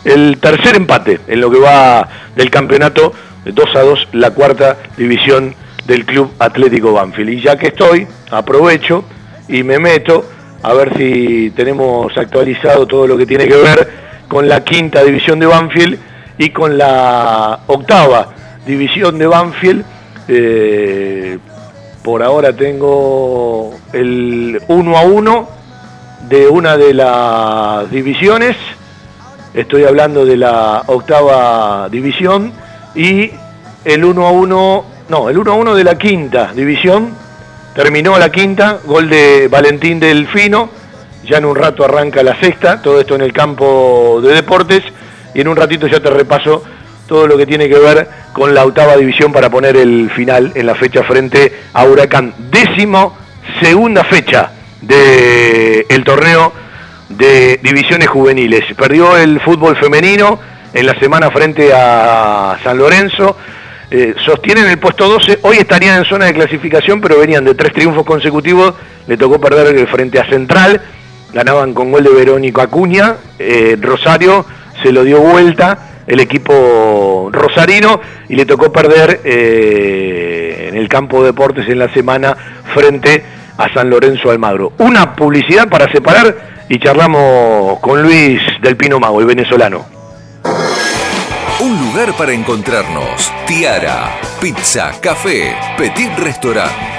Speaker 7: el tercer empate en lo que va del campeonato 2 a 2 la cuarta división del Club Atlético Banfield. Y ya que estoy, aprovecho y me meto a ver si tenemos actualizado todo lo que tiene que ver con la quinta división de Banfield y con la octava división de Banfield. Eh, por ahora tengo el 1 a 1 de una de las divisiones. Estoy hablando de la octava división y el 1 a 1, no, el 1 a 1 de la quinta división. Terminó la quinta, gol de Valentín Delfino. Ya en un rato arranca la sexta, todo esto en el campo de deportes. Y en un ratito ya te repaso todo lo que tiene que ver con la octava división para poner el final en la fecha frente a Huracán. Décimo segunda fecha del torneo de divisiones juveniles. Perdió el fútbol femenino en la semana frente a San Lorenzo. Eh, sostienen el puesto 12, hoy estarían en zona de clasificación, pero venían de tres triunfos consecutivos, le tocó perder frente a Central, ganaban con gol de Verónico Acuña, eh, Rosario se lo dio vuelta el equipo rosarino y le tocó perder eh, en el campo de deportes en la semana frente a San Lorenzo Almagro. Una publicidad para separar y charlamos con Luis del Pino Mago, el venezolano.
Speaker 3: Un lugar para encontrarnos. Tiara, pizza, café, petit restaurant.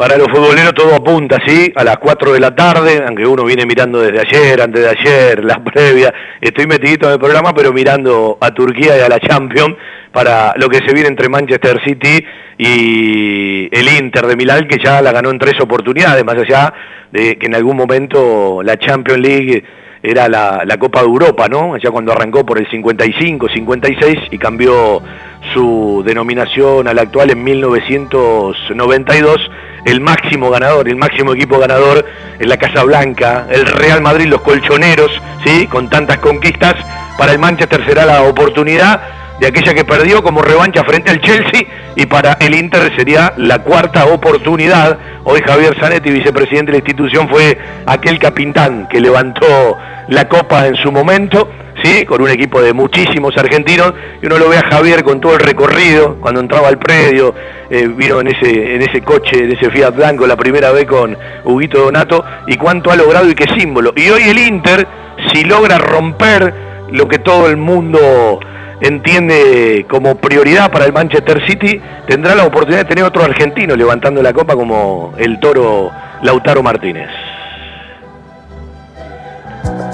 Speaker 7: Para los futboleros todo apunta, ¿sí? A las 4 de la tarde, aunque uno viene mirando desde ayer, antes de ayer, las previas. Estoy metidito en el programa, pero mirando a Turquía y a la Champions para lo que se viene entre Manchester City y el Inter de Milán, que ya la ganó en tres oportunidades, más allá de que en algún momento la Champions League era la, la Copa de Europa, ¿no? Ya cuando arrancó por el 55, 56 y cambió su denominación a la actual en 1992 el máximo ganador, el máximo equipo ganador en la Casa Blanca, el Real Madrid, los colchoneros, ¿sí? con tantas conquistas, para el Manchester será la oportunidad de aquella que perdió como revancha frente al Chelsea y para el Inter sería la cuarta oportunidad. Hoy Javier Zanetti, vicepresidente de la institución, fue aquel capitán que levantó la copa en su momento ¿sí? con un equipo de muchísimos argentinos, y uno lo ve a Javier con todo el recorrido, cuando entraba al predio, eh, vino en ese, en ese coche, en ese Fiat Blanco la primera vez con Huguito Donato, y cuánto ha logrado y qué símbolo. Y hoy el Inter, si logra romper lo que todo el mundo entiende como prioridad para el Manchester City, tendrá la oportunidad de tener otro argentino levantando la copa como el toro Lautaro Martínez.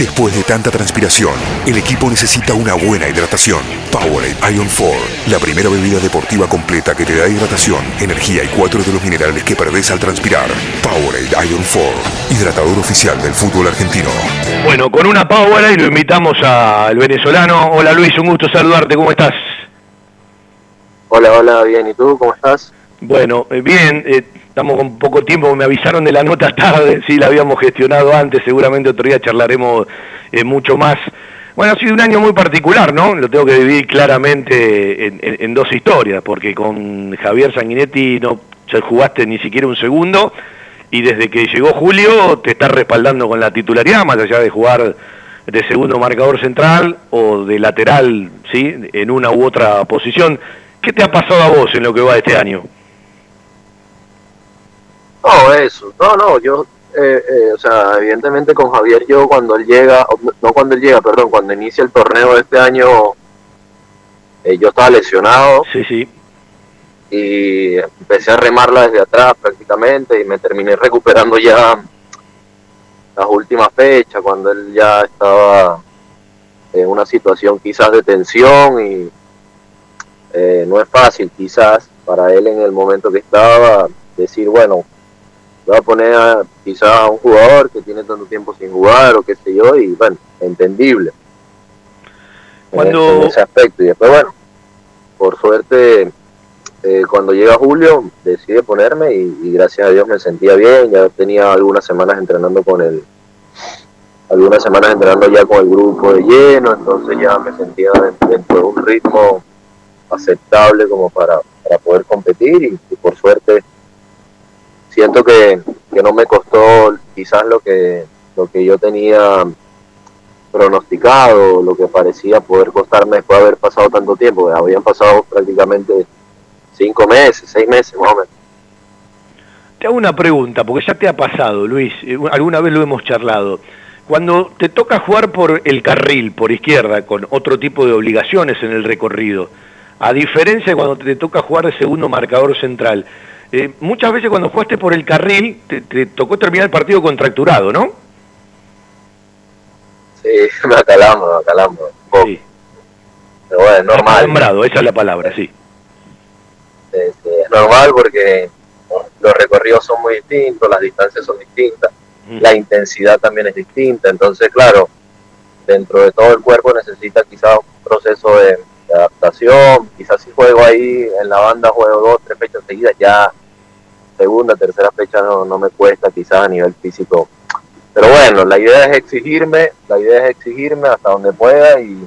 Speaker 12: Después de tanta transpiración, el equipo necesita una buena hidratación. Powerade Ion 4, la primera bebida deportiva completa que te da hidratación, energía y cuatro de los minerales que perdés al transpirar. Powerade Ion 4, hidratador oficial del fútbol argentino.
Speaker 7: Bueno, con una Powerade lo invitamos al venezolano. Hola Luis, un gusto saludarte, ¿cómo estás?
Speaker 18: Hola, hola, bien, ¿y tú cómo estás?
Speaker 7: Bueno, eh, bien, eh, estamos con poco tiempo, me avisaron de la nota tarde, sí, la habíamos gestionado antes, seguramente otro día charlaremos eh, mucho más. Bueno, ha sido un año muy particular, ¿no? Lo tengo que dividir claramente en, en- dos historias, porque con Javier Sanguinetti no jugaste ni siquiera un segundo, y desde que llegó Julio te está respaldando con la titularidad, más allá de jugar de segundo marcador central o de lateral, ¿sí? En una u otra posición. ¿Qué te ha pasado a vos en lo que va este año?
Speaker 18: No, eso, no, no, yo, eh, eh, o sea, evidentemente con Javier yo cuando él llega, no cuando él llega, perdón, cuando inicia el torneo de este año, eh, yo estaba lesionado.
Speaker 7: Sí, sí.
Speaker 18: Y empecé a remarla desde atrás prácticamente y me terminé recuperando ya las últimas fechas, cuando él ya estaba en una situación quizás de tensión y eh, no es fácil quizás para él en el momento que estaba decir, bueno, va a poner a, quizás a un jugador que tiene tanto tiempo sin jugar o qué sé yo, y bueno, entendible.
Speaker 7: Cuando...
Speaker 18: En, ese aspecto. Y después, bueno, por suerte, eh, cuando llega Julio, decide ponerme y, y, gracias a Dios me sentía bien, ya tenía algunas semanas entrenando con el algunas semanas entrenando ya con el grupo de lleno, entonces ya me sentía dentro de un ritmo aceptable como para, para poder competir y, y por suerte siento que, que, no me costó quizás lo que lo que yo tenía pronosticado, lo que parecía poder costarme después de haber pasado tanto tiempo, habían pasado prácticamente cinco meses, seis meses más o menos.
Speaker 7: Te hago una pregunta, porque ya te ha pasado, Luis, eh, alguna vez lo hemos charlado. Cuando te toca jugar por el carril, por izquierda, con otro tipo de obligaciones en el recorrido, a diferencia de cuando te toca jugar de segundo marcador central, eh, muchas veces cuando jugaste por el carril te, te, tocó terminar el partido contracturado, ¿no?
Speaker 18: Sí, me acalamos, me acalamos. Sí. Pero bueno, es normal.
Speaker 7: Acostumbrado, esa es la palabra, sí.
Speaker 18: Sí. Es normal porque los recorridos son muy distintos, las distancias son distintas, mm. la intensidad también es distinta, entonces claro, dentro de todo el cuerpo necesita quizás un proceso de, adaptación, quizás si juego ahí en la banda, juego dos, tres fechas seguidas, ya segunda, tercera fecha no, no me cuesta quizás a nivel físico. Pero bueno, la idea es exigirme, la idea es exigirme hasta donde pueda y,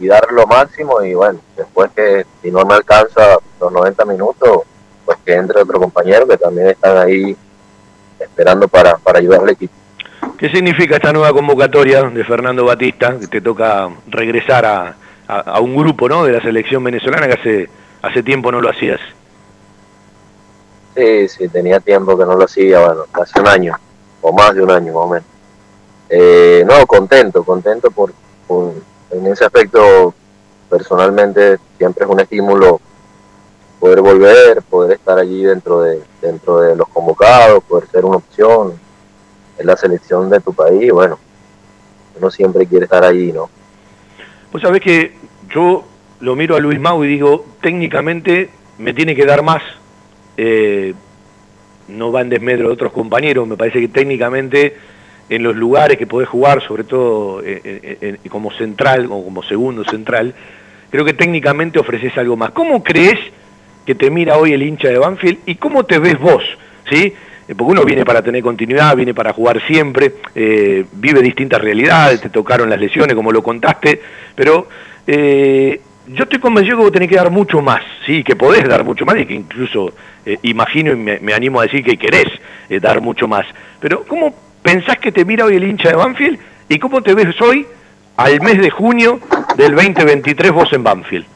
Speaker 18: y dar lo máximo y bueno, después que si no me alcanza los 90 minutos, pues que entre otro compañero que también están ahí esperando para, para ayudar al equipo.
Speaker 7: ¿Qué significa esta nueva convocatoria de Fernando Batista, que te toca regresar a, a, a un grupo ¿no? de la selección venezolana que hace, hace tiempo no lo hacías?
Speaker 18: Sí, sí, tenía tiempo que no lo hacía, bueno, hace un año, o más de un año más o menos. Eh, no, contento, contento por, por, en ese aspecto personalmente siempre es un estímulo poder volver, poder estar allí dentro de, dentro de los convocados, poder ser una opción en la selección de tu país, bueno, uno siempre quiere estar allí, ¿no?
Speaker 7: Pues sabés que yo lo miro a Luis Mau y digo, técnicamente me tiene que dar más eh, no va en desmedro de otros compañeros, me parece que técnicamente en los lugares que podés jugar, sobre todo eh, eh, como central o como segundo central, creo que técnicamente ofreces algo más. ¿Cómo crees que te mira hoy el hincha de Banfield y cómo te ves vos? ¿sí? Porque uno viene para tener continuidad, viene para jugar siempre, eh, vive distintas realidades, te tocaron las lesiones, como lo contaste, pero eh, yo estoy convencido que vos tenés que dar mucho más, sí, que podés dar mucho más y que incluso eh, imagino y me, animo a decir que querés eh, dar mucho más. Pero ¿cómo pensás que te mira hoy el hincha de Banfield y cómo te ves hoy al mes de junio del 2023 vos en Banfield?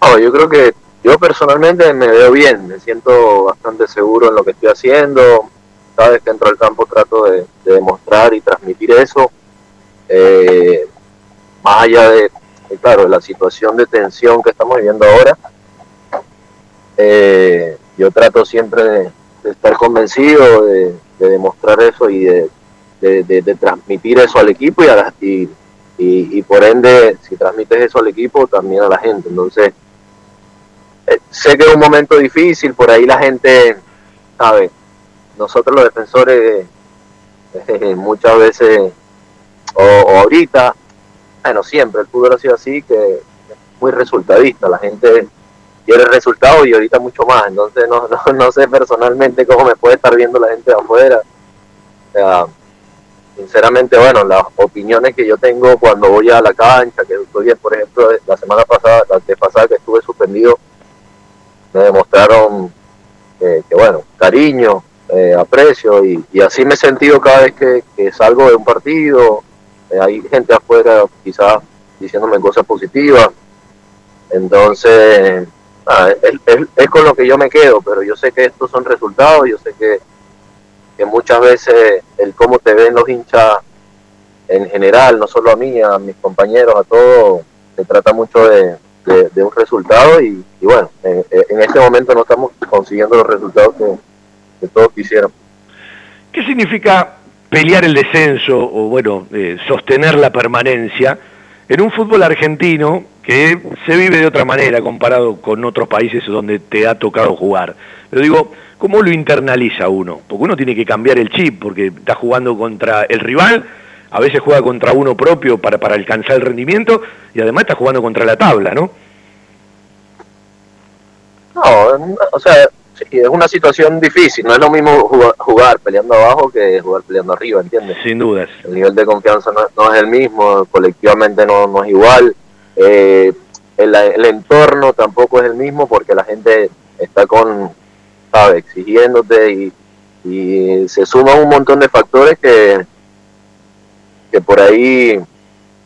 Speaker 18: Oh, yo creo que yo personalmente me veo bien, me siento bastante seguro en lo que estoy haciendo. Cada vez que entro al campo trato de, de demostrar y transmitir eso. Eh, más allá de, claro, la situación de tensión que estamos viviendo ahora, eh, yo trato siempre de, estar convencido, de, de, demostrar eso y de, transmitir eso al equipo y, a la, y, y, y, por ende, si transmites eso al equipo, también a la gente. Entonces, sé que es un momento difícil, por ahí la gente, sabe, nosotros los defensores eh, muchas veces, o, o ahorita, bueno, siempre el fútbol ha sido así, que es muy resultadista, la gente quiere resultados y ahorita mucho más, entonces no, no, no, sé personalmente cómo me puede estar viendo la gente de afuera. Sinceramente, bueno, las opiniones que yo tengo cuando voy a la cancha, que estoy por ejemplo, la semana pasada, la pasada que estuve suspendido, me demostraron que, bueno, cariño, eh, aprecio y, así me he sentido cada vez que, salgo de un partido, eh, hay gente afuera quizás diciéndome cosas positivas, entonces es, es, es, con lo que yo me quedo, pero yo sé que estos son resultados, yo sé que, que muchas veces el cómo te ven los hinchas en general, no solo a mí, a mis compañeros, a todos, se trata mucho de, de, un resultado y, y bueno, en, este momento no estamos consiguiendo los resultados que, todos quisieran.
Speaker 7: ¿Qué significa pelear el descenso o bueno, eh, sostener la permanencia en un fútbol argentino que se vive de otra manera comparado con otros países donde te ha tocado jugar. Pero digo, ¿cómo lo internaliza uno? Porque uno tiene que cambiar el chip, porque está jugando contra el rival, a veces juega contra uno propio para, para alcanzar el rendimiento, y además está jugando contra la tabla, ¿no?
Speaker 18: No, o sea, sí, es una situación difícil. No es lo mismo jugar, jugar peleando abajo que jugar peleando arriba, ¿entiendes?
Speaker 7: Sin dudas.
Speaker 18: El nivel de confianza no, no es el mismo, colectivamente no, no es igual. Eh, el, el entorno tampoco es el mismo porque la gente está con, ¿sabes? Exigiéndote y, y se suman un montón de factores que, que por ahí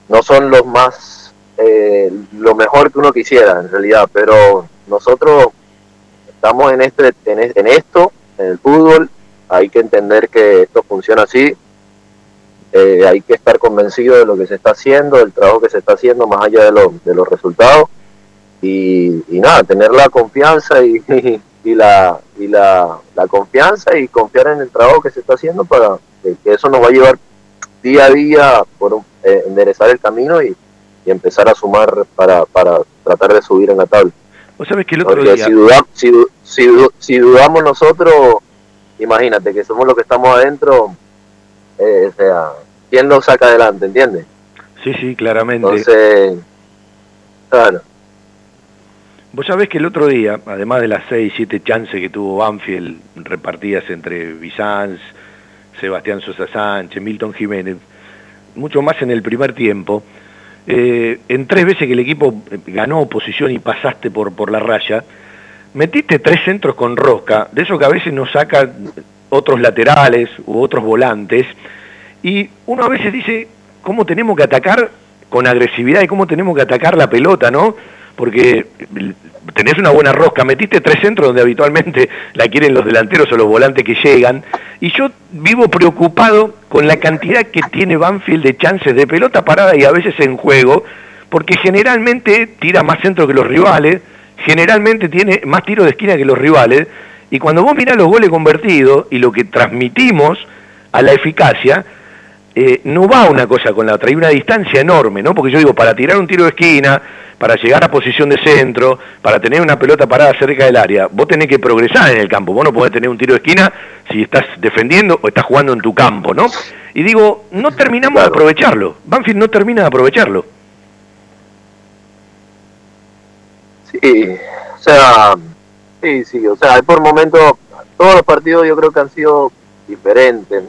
Speaker 18: no son los más, eh, lo mejor que uno quisiera en realidad, pero nosotros estamos en, este, en, en esto, en el fútbol, hay que entender que esto funciona así, eh, hay que estar convencido de lo que se está haciendo, del trabajo que se está haciendo más allá de, lo- de los resultados y, y nada, tener la confianza y, y la, y la, la confianza y confiar en el trabajo que se está haciendo para que, que eso nos va a llevar día a día por eh, enderezar el camino y, y empezar a sumar para, para tratar de subir en la tabla.
Speaker 7: Vos sabés que el otro
Speaker 18: Porque
Speaker 7: día...
Speaker 18: si, duda- si, du- si, du- si dudamos nosotros, imagínate que somos los que estamos adentro, eh, o sea, ¿quién lo saca adelante, entiendes?
Speaker 7: Sí, sí, claramente.
Speaker 18: Entonces, claro.
Speaker 7: Vos sabés que el otro día, además de las 6, 7 chances que tuvo Banfield repartidas entre Bizanz, Sebastián Sosa Sánchez, Milton Jiménez, mucho más en el primer tiempo, eh, en tres veces que el equipo ganó posición y pasaste por, por la raya, metiste tres centros con rosca, de eso que a veces nos sacan otros laterales u otros volantes, y uno a veces dice cómo tenemos que atacar con agresividad y cómo tenemos que atacar la pelota, ¿no? Porque tenés una buena rosca, metiste tres centros donde habitualmente la quieren los delanteros o los volantes que llegan, y yo vivo preocupado con la cantidad que tiene Banfield de chances de pelota parada y a veces en juego, porque generalmente tira más centro que los rivales, generalmente tiene más tiros de esquina que los rivales, y cuando vos mirás los goles convertidos y lo que transmitimos a la eficacia, eh, no va una cosa con la otra, hay una distancia enorme, ¿no? Porque yo digo, para tirar un tiro de esquina, para llegar a posición de centro, para tener una pelota parada cerca del área, vos tenés que progresar en el campo, vos no podés tener un tiro de esquina si estás defendiendo o estás jugando en tu campo, ¿no? Y digo, no terminamos de aprovecharlo, Banfield no termina de aprovecharlo.
Speaker 18: Sí, o sea, sí, sí, o sea, por momentos, todos los partidos yo creo que han sido diferentes,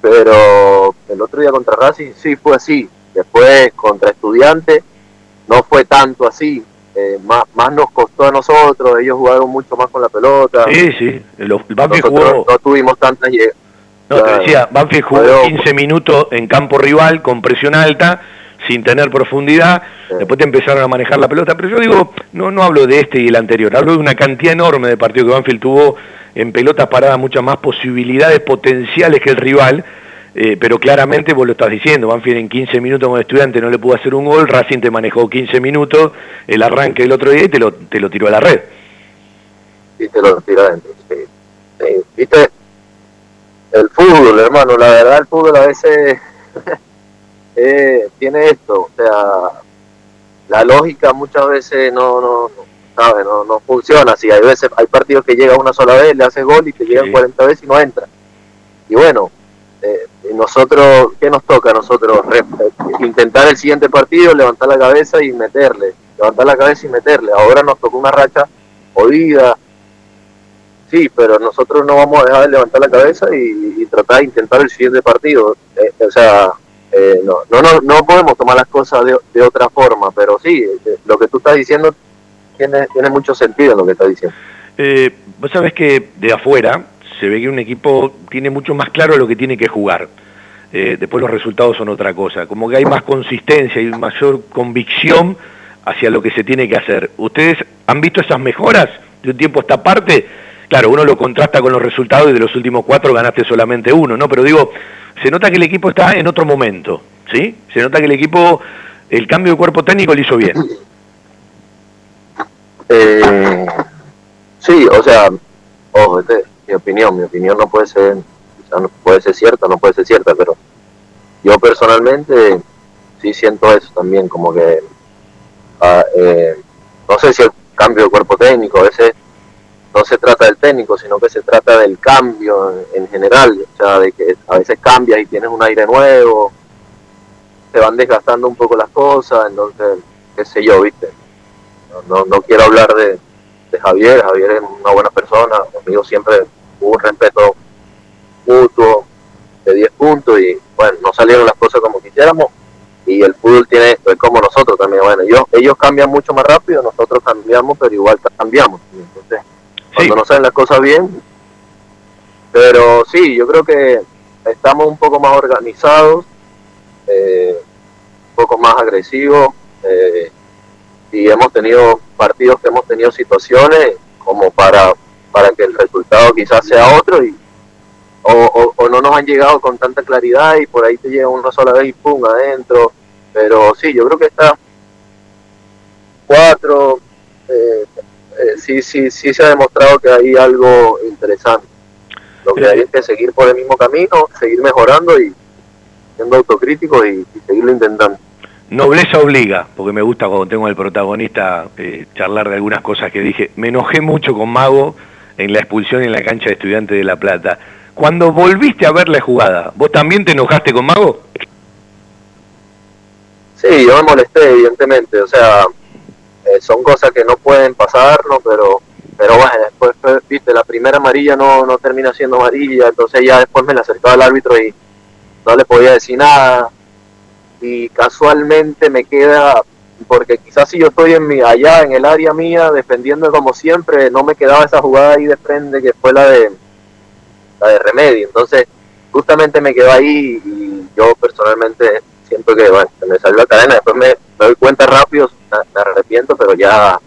Speaker 18: pero el otro día contra Racing sí fue así, después contra Estudiantes no fue tanto así, eh, más, más nos costó a nosotros, ellos jugaron mucho más con la pelota.
Speaker 7: Sí, sí, el Banfield jugó...
Speaker 18: no tuvimos tantas llegadas.
Speaker 7: No, te decía, Banfield jugó
Speaker 18: Pero-
Speaker 7: 15 minutos en campo rival con presión alta, sin tener profundidad, después te empezaron a manejar la pelota, pero yo digo, no, no hablo de este y el anterior, hablo de una cantidad enorme de partidos que Banfield tuvo en pelotas paradas muchas más posibilidades potenciales que el rival, eh, pero claramente vos lo estás diciendo, Banfield en 15 minutos con estudiante no le pudo hacer un gol, Racing te manejó 15 minutos, el arranque del otro día y te lo, te lo tiró a la red.
Speaker 18: y te lo tira adentro. Sí. Sí, Viste, el fútbol, hermano, la verdad el fútbol a veces eh, tiene esto, o sea, la lógica muchas veces no, no, no, ¿sabes? no, no funciona así. Hay veces, hay partidos que llega una sola vez, le haces gol y te llegan 40 veces y no entra. Y bueno, eh, nosotros, ¿qué nos toca a nosotros? Re- eh, intentar el siguiente partido, levantar la cabeza y meterle, levantar la cabeza y meterle. Ahora nos tocó una racha jodida, sí, pero nosotros no vamos a dejar de levantar la cabeza y, y tratar de intentar el siguiente partido. Eh, o sea, eh, no, no, no, no podemos tomar las cosas de, de otra forma, pero sí, lo que tú estás diciendo tiene, tiene mucho sentido lo que estás diciendo.
Speaker 7: Eh, vos sabés que de afuera se ve que un equipo tiene mucho más claro lo que tiene que jugar. Eh, después los resultados son otra cosa. Como que hay más consistencia y mayor convicción hacia lo que se tiene que hacer. ¿Ustedes han visto esas mejoras de un tiempo a esta parte? Claro, uno lo contrasta con los resultados y de los últimos cuatro ganaste solamente uno, ¿no? Pero digo, se nota que el equipo está en otro momento, ¿sí? Se nota que el equipo, el cambio de cuerpo técnico lo hizo bien.
Speaker 18: Eh, sí, o sea, ojo, este, mi opinión, mi opinión no puede ser, o sea, no puede ser cierta, no puede ser cierta, pero yo personalmente sí siento eso también, como que, ah, eh, no sé si el cambio de cuerpo técnico, a veces no se trata del técnico, sino que se trata del cambio en, en general, o sea, de que a veces cambias y tienes un aire nuevo, se van desgastando un poco las cosas, entonces, qué sé yo, viste. No, no, quiero hablar de, de Javier, Javier es una buena persona, conmigo siempre hubo un respeto mutuo de 10 puntos y bueno, no salieron las cosas como quisiéramos. Y el fútbol tiene esto, es como nosotros también, bueno, ellos, ellos cambian mucho más rápido, nosotros cambiamos, pero igual cambiamos, entonces cuando no salen las cosas bien, pero sí, yo creo que estamos un poco más organizados, eh, un poco más agresivos, eh, y hemos tenido partidos que hemos tenido situaciones como para, para que el resultado quizás sea otro y o, o- o no nos han llegado con tanta claridad y por ahí te llega una sola vez y pum adentro. Pero sí yo creo que está cuatro eh, eh, sí sí sí se ha demostrado que hay algo interesante. Lo que hay es que seguir por el mismo camino seguir mejorando y siendo autocríticos y, y seguirlo intentando
Speaker 7: Nobleza obliga, porque me gusta cuando tengo al protagonista eh, charlar de algunas cosas que dije. Me enojé mucho con Mago en la expulsión en la cancha de Estudiantes de La Plata. Cuando volviste a ver la jugada, ¿vos también te enojaste con Mago?
Speaker 18: Sí, yo me molesté, evidentemente. O sea, eh, son cosas que no pueden pasar, ¿no? Pero, pero bueno, después, pues, viste, la primera amarilla no, no termina siendo amarilla, entonces ya después me la acercaba al árbitro y no le podía decir nada. Y casualmente me queda, porque quizás si yo estoy en mi, allá en el área mía defendiendo como siempre, no me quedaba esa jugada ahí de frente que fue la de la de remedio. Entonces, justamente me quedó ahí y yo personalmente siento que bueno, me salió la cadena, después me, doy cuenta rápido, me, arrepiento, pero ya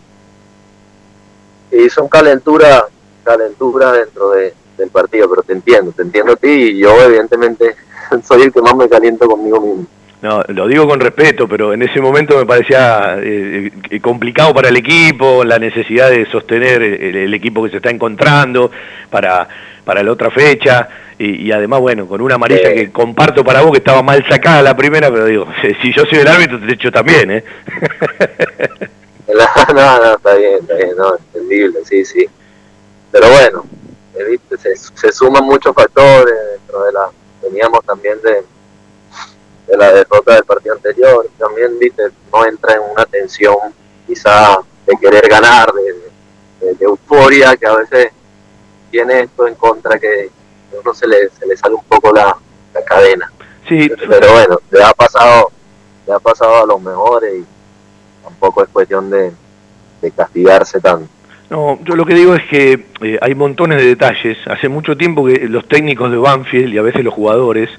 Speaker 18: hizo un calentura, calentura dentro de, del partido, pero te entiendo, te entiendo a ti y yo evidentemente soy el que más me caliento conmigo mismo.
Speaker 7: No, lo digo con respeto, pero en ese momento me parecía eh, eh, complicado para el equipo, la necesidad de sostener el, el equipo que se está encontrando para, para la otra fecha. Y, y además, bueno, con una amarilla que comparto para vos, que estaba mal sacada la primera, pero digo, si yo soy el árbitro, te echo también, ¿eh?
Speaker 18: no, no, está bien, está bien, no, entendible, sí, sí. Pero bueno, eh, viste, se, se suman muchos factores dentro de la, veníamos también de, de la derrota del partido anterior, también, viste, no entra en una tensión quizá de querer ganar, de, de- de euforia, que a veces tiene esto en contra que a uno se le, se le sale un poco la, la cadena.
Speaker 7: Sí,
Speaker 18: Pero bueno, le ha pasado, le ha pasado a los mejores y tampoco es cuestión de, de castigarse tanto.
Speaker 7: No, yo lo que digo es que eh, hay montones de detalles. Hace mucho tiempo que los técnicos de Banfield y a veces los jugadores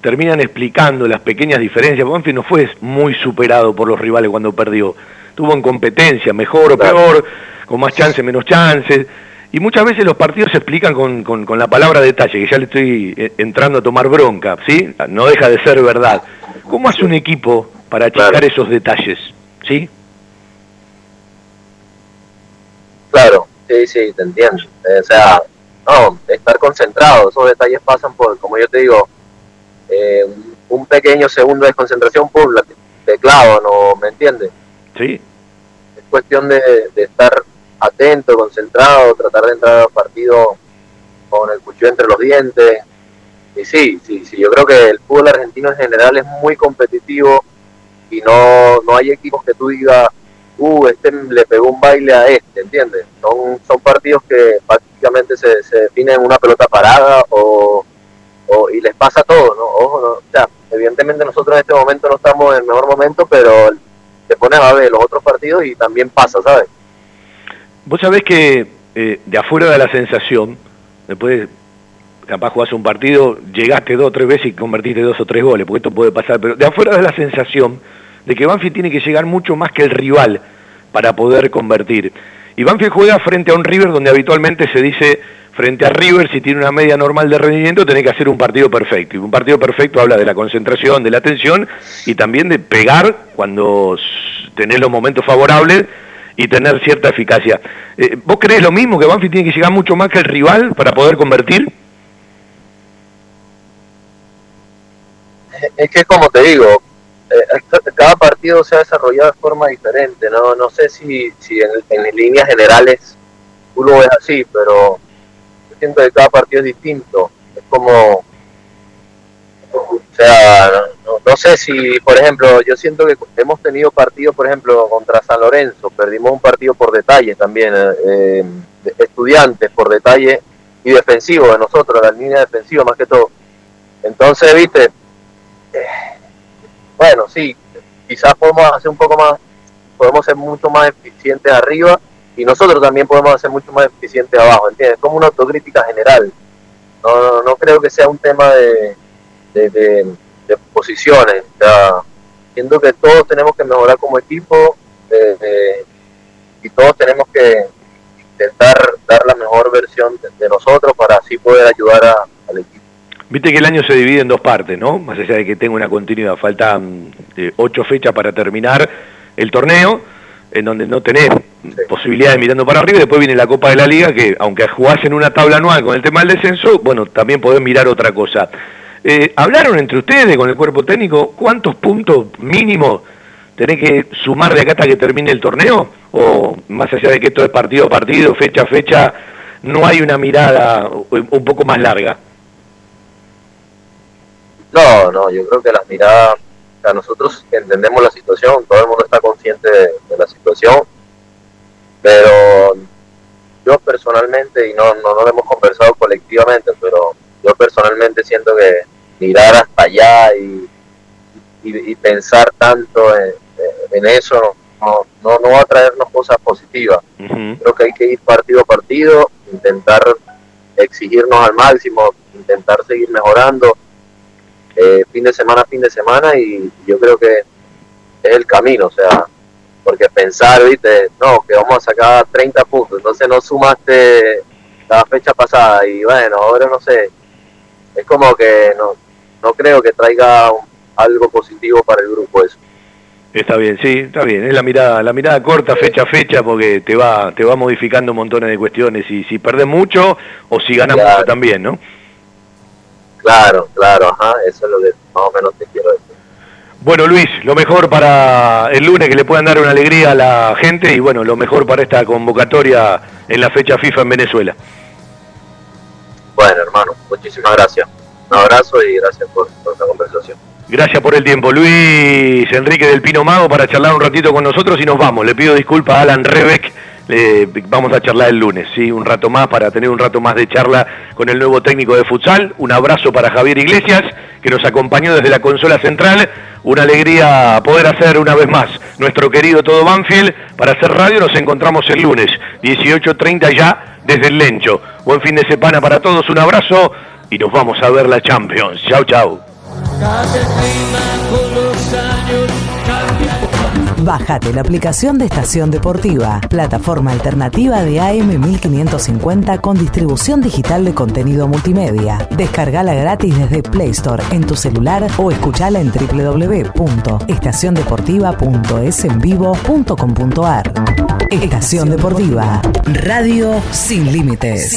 Speaker 7: terminan explicando las pequeñas diferencias. Banfield no fue muy superado por los rivales cuando perdió. Tuvo en competencia, mejor o peor, con más chances, menos chances. Y muchas veces los partidos se explican con, con- con la palabra detalle, que ya le estoy eh, entrando a tomar bronca, ¿sí? No deja de ser verdad. ¿Cómo hace un equipo para achicar esos detalles? ¿Sí?
Speaker 18: Claro, sí, sí, te entiendo. O sea, no, estar concentrado, esos detalles pasan por, como yo te digo, eh, un- pequeño segundo de desconcentración, pum, la- te clavan, ¿no? ¿Me entiendes?
Speaker 7: Sí.
Speaker 18: Es cuestión de, de estar atento, concentrado, tratar de entrar al partido con el cuchillo entre los dientes. Y sí, sí, sí, yo creo que el fútbol argentino en general es muy competitivo y no, no hay equipos que tú digas, uh, este le pegó un baile a este, ¿entiendes? Son, son partidos que prácticamente se, se definen en una pelota parada o, o- y les pasa todo, ¿no? Ojo, o sea, evidentemente nosotros en este momento no estamos en el mejor momento, pero te pones a ver los otros partidos y también pasa, ¿sabes?
Speaker 7: Vos sabés que eh, de afuera da la sensación, después capaz jugás un partido, llegaste dos o tres veces y convertiste dos o tres goles, porque esto puede pasar, pero de afuera da la sensación de que Banfield tiene que llegar mucho más que el rival para poder convertir. Y Banfield juega frente a un River donde habitualmente se dice, frente a River, si tiene una media normal de rendimiento, tenés que hacer un partido perfecto. Y un partido perfecto habla de la concentración, de la atención y también de pegar cuando tenés los momentos favorables y tener cierta eficacia. Eh, ¿Vos crees lo mismo, que Banfield tiene que llegar mucho más que el rival para poder convertir?
Speaker 18: es que como te digo, eh, cada partido se ha desarrollado de forma diferente, no no sé si, si en, en líneas generales lo ves así, pero siento que cada partido es distinto. Es como, o sea, no, sé si, por ejemplo, yo siento que hemos tenido partidos, por ejemplo, contra San Lorenzo, perdimos un partido por detalle también, eh, estudiantes por detalle y defensivo de nosotros, la línea defensiva más que todo. Entonces, viste, eh, bueno, sí, quizás podemos hacer un poco más, podemos ser mucho más eficientes arriba y nosotros también podemos ser mucho más eficientes abajo, ¿entiendes? Como una autocrítica general. No, no, creo que sea un tema de, de, posiciones. O sea, siento que todos tenemos que mejorar como equipo eh, eh, y todos tenemos que intentar dar la mejor versión de, nosotros para así poder ayudar al equipo.
Speaker 7: Viste que el año se divide en dos partes, ¿no? Más allá de que tenga una continuidad, faltan eh, ocho fechas para terminar el torneo, en donde no tenés posibilidades mirando para arriba, y después viene la Copa de la Liga, que aunque jugás en una tabla anual con el tema del descenso, bueno, también podés mirar otra cosa. Eh, ¿Hablaron entre ustedes con el cuerpo técnico cuántos puntos mínimos tenés que sumar de acá hasta que termine el torneo? ¿O más allá de que esto es partido a partido, fecha a fecha, no hay una mirada un poco más larga?
Speaker 18: No, no, yo creo que las miradas, o sea, nosotros entendemos la situación, todo el mundo está consciente de, de la situación, pero yo personalmente, y no, no, no lo hemos conversado colectivamente, pero yo personalmente siento que mirar hasta allá y, y, y pensar tanto en, en eso no, no, no va a traernos cosas positivas. Creo que hay que ir partido a partido, intentar exigirnos al máximo, intentar seguir mejorando eh, fin de semana a fin de semana y yo creo que es el camino, o sea, porque pensar, viste, no, que vamos a sacar 30 puntos, entonces no sumaste la fecha pasada y bueno, ahora no sé, es como que no, no creo que traiga un- algo positivo para el grupo eso.
Speaker 7: Está bien, sí, está bien. Es la mirada, la mirada corta, fecha a fecha, porque te va, te va modificando montones de cuestiones. Y si perdés mucho o si ganas
Speaker 18: Claro.
Speaker 7: mucho también, ¿no?
Speaker 18: Claro, claro, ajá, eso es lo que más o menos te quiero decir.
Speaker 7: Bueno, Luis, lo mejor para el lunes que le puedan dar una alegría a la gente y bueno, lo mejor para esta convocatoria en la fecha FIFA en Venezuela.
Speaker 18: Bueno, hermano, muchísimas gracias. Un abrazo y gracias por, por esta conversación.
Speaker 7: Gracias por el tiempo. Luis Enrique del Pino Mago para charlar un ratito con nosotros y nos vamos. Le pido disculpas a Alan Rebeck. Le- vamos a charlar el lunes, ¿sí? Un rato más para tener un rato más de charla con el nuevo técnico de futsal. Un abrazo para Javier Iglesias, que nos acompañó desde la consola central. Una alegría poder hacer una vez más nuestro querido Todo Banfield. Para hacer radio nos encontramos el lunes, 18.30 ya desde el Lencho. Buen fin de semana para todos, un abrazo y nos vamos a ver la Champions. Chau, chau.
Speaker 2: Bájate la aplicación de Estación Deportiva, plataforma alternativa de AM 1550 con distribución digital de contenido multimedia. Descargala gratis desde Play Store en tu celular o escuchala en www.estaciondeportiva.esenvivo.com.ar. Estación Deportiva, radio. Sin límites.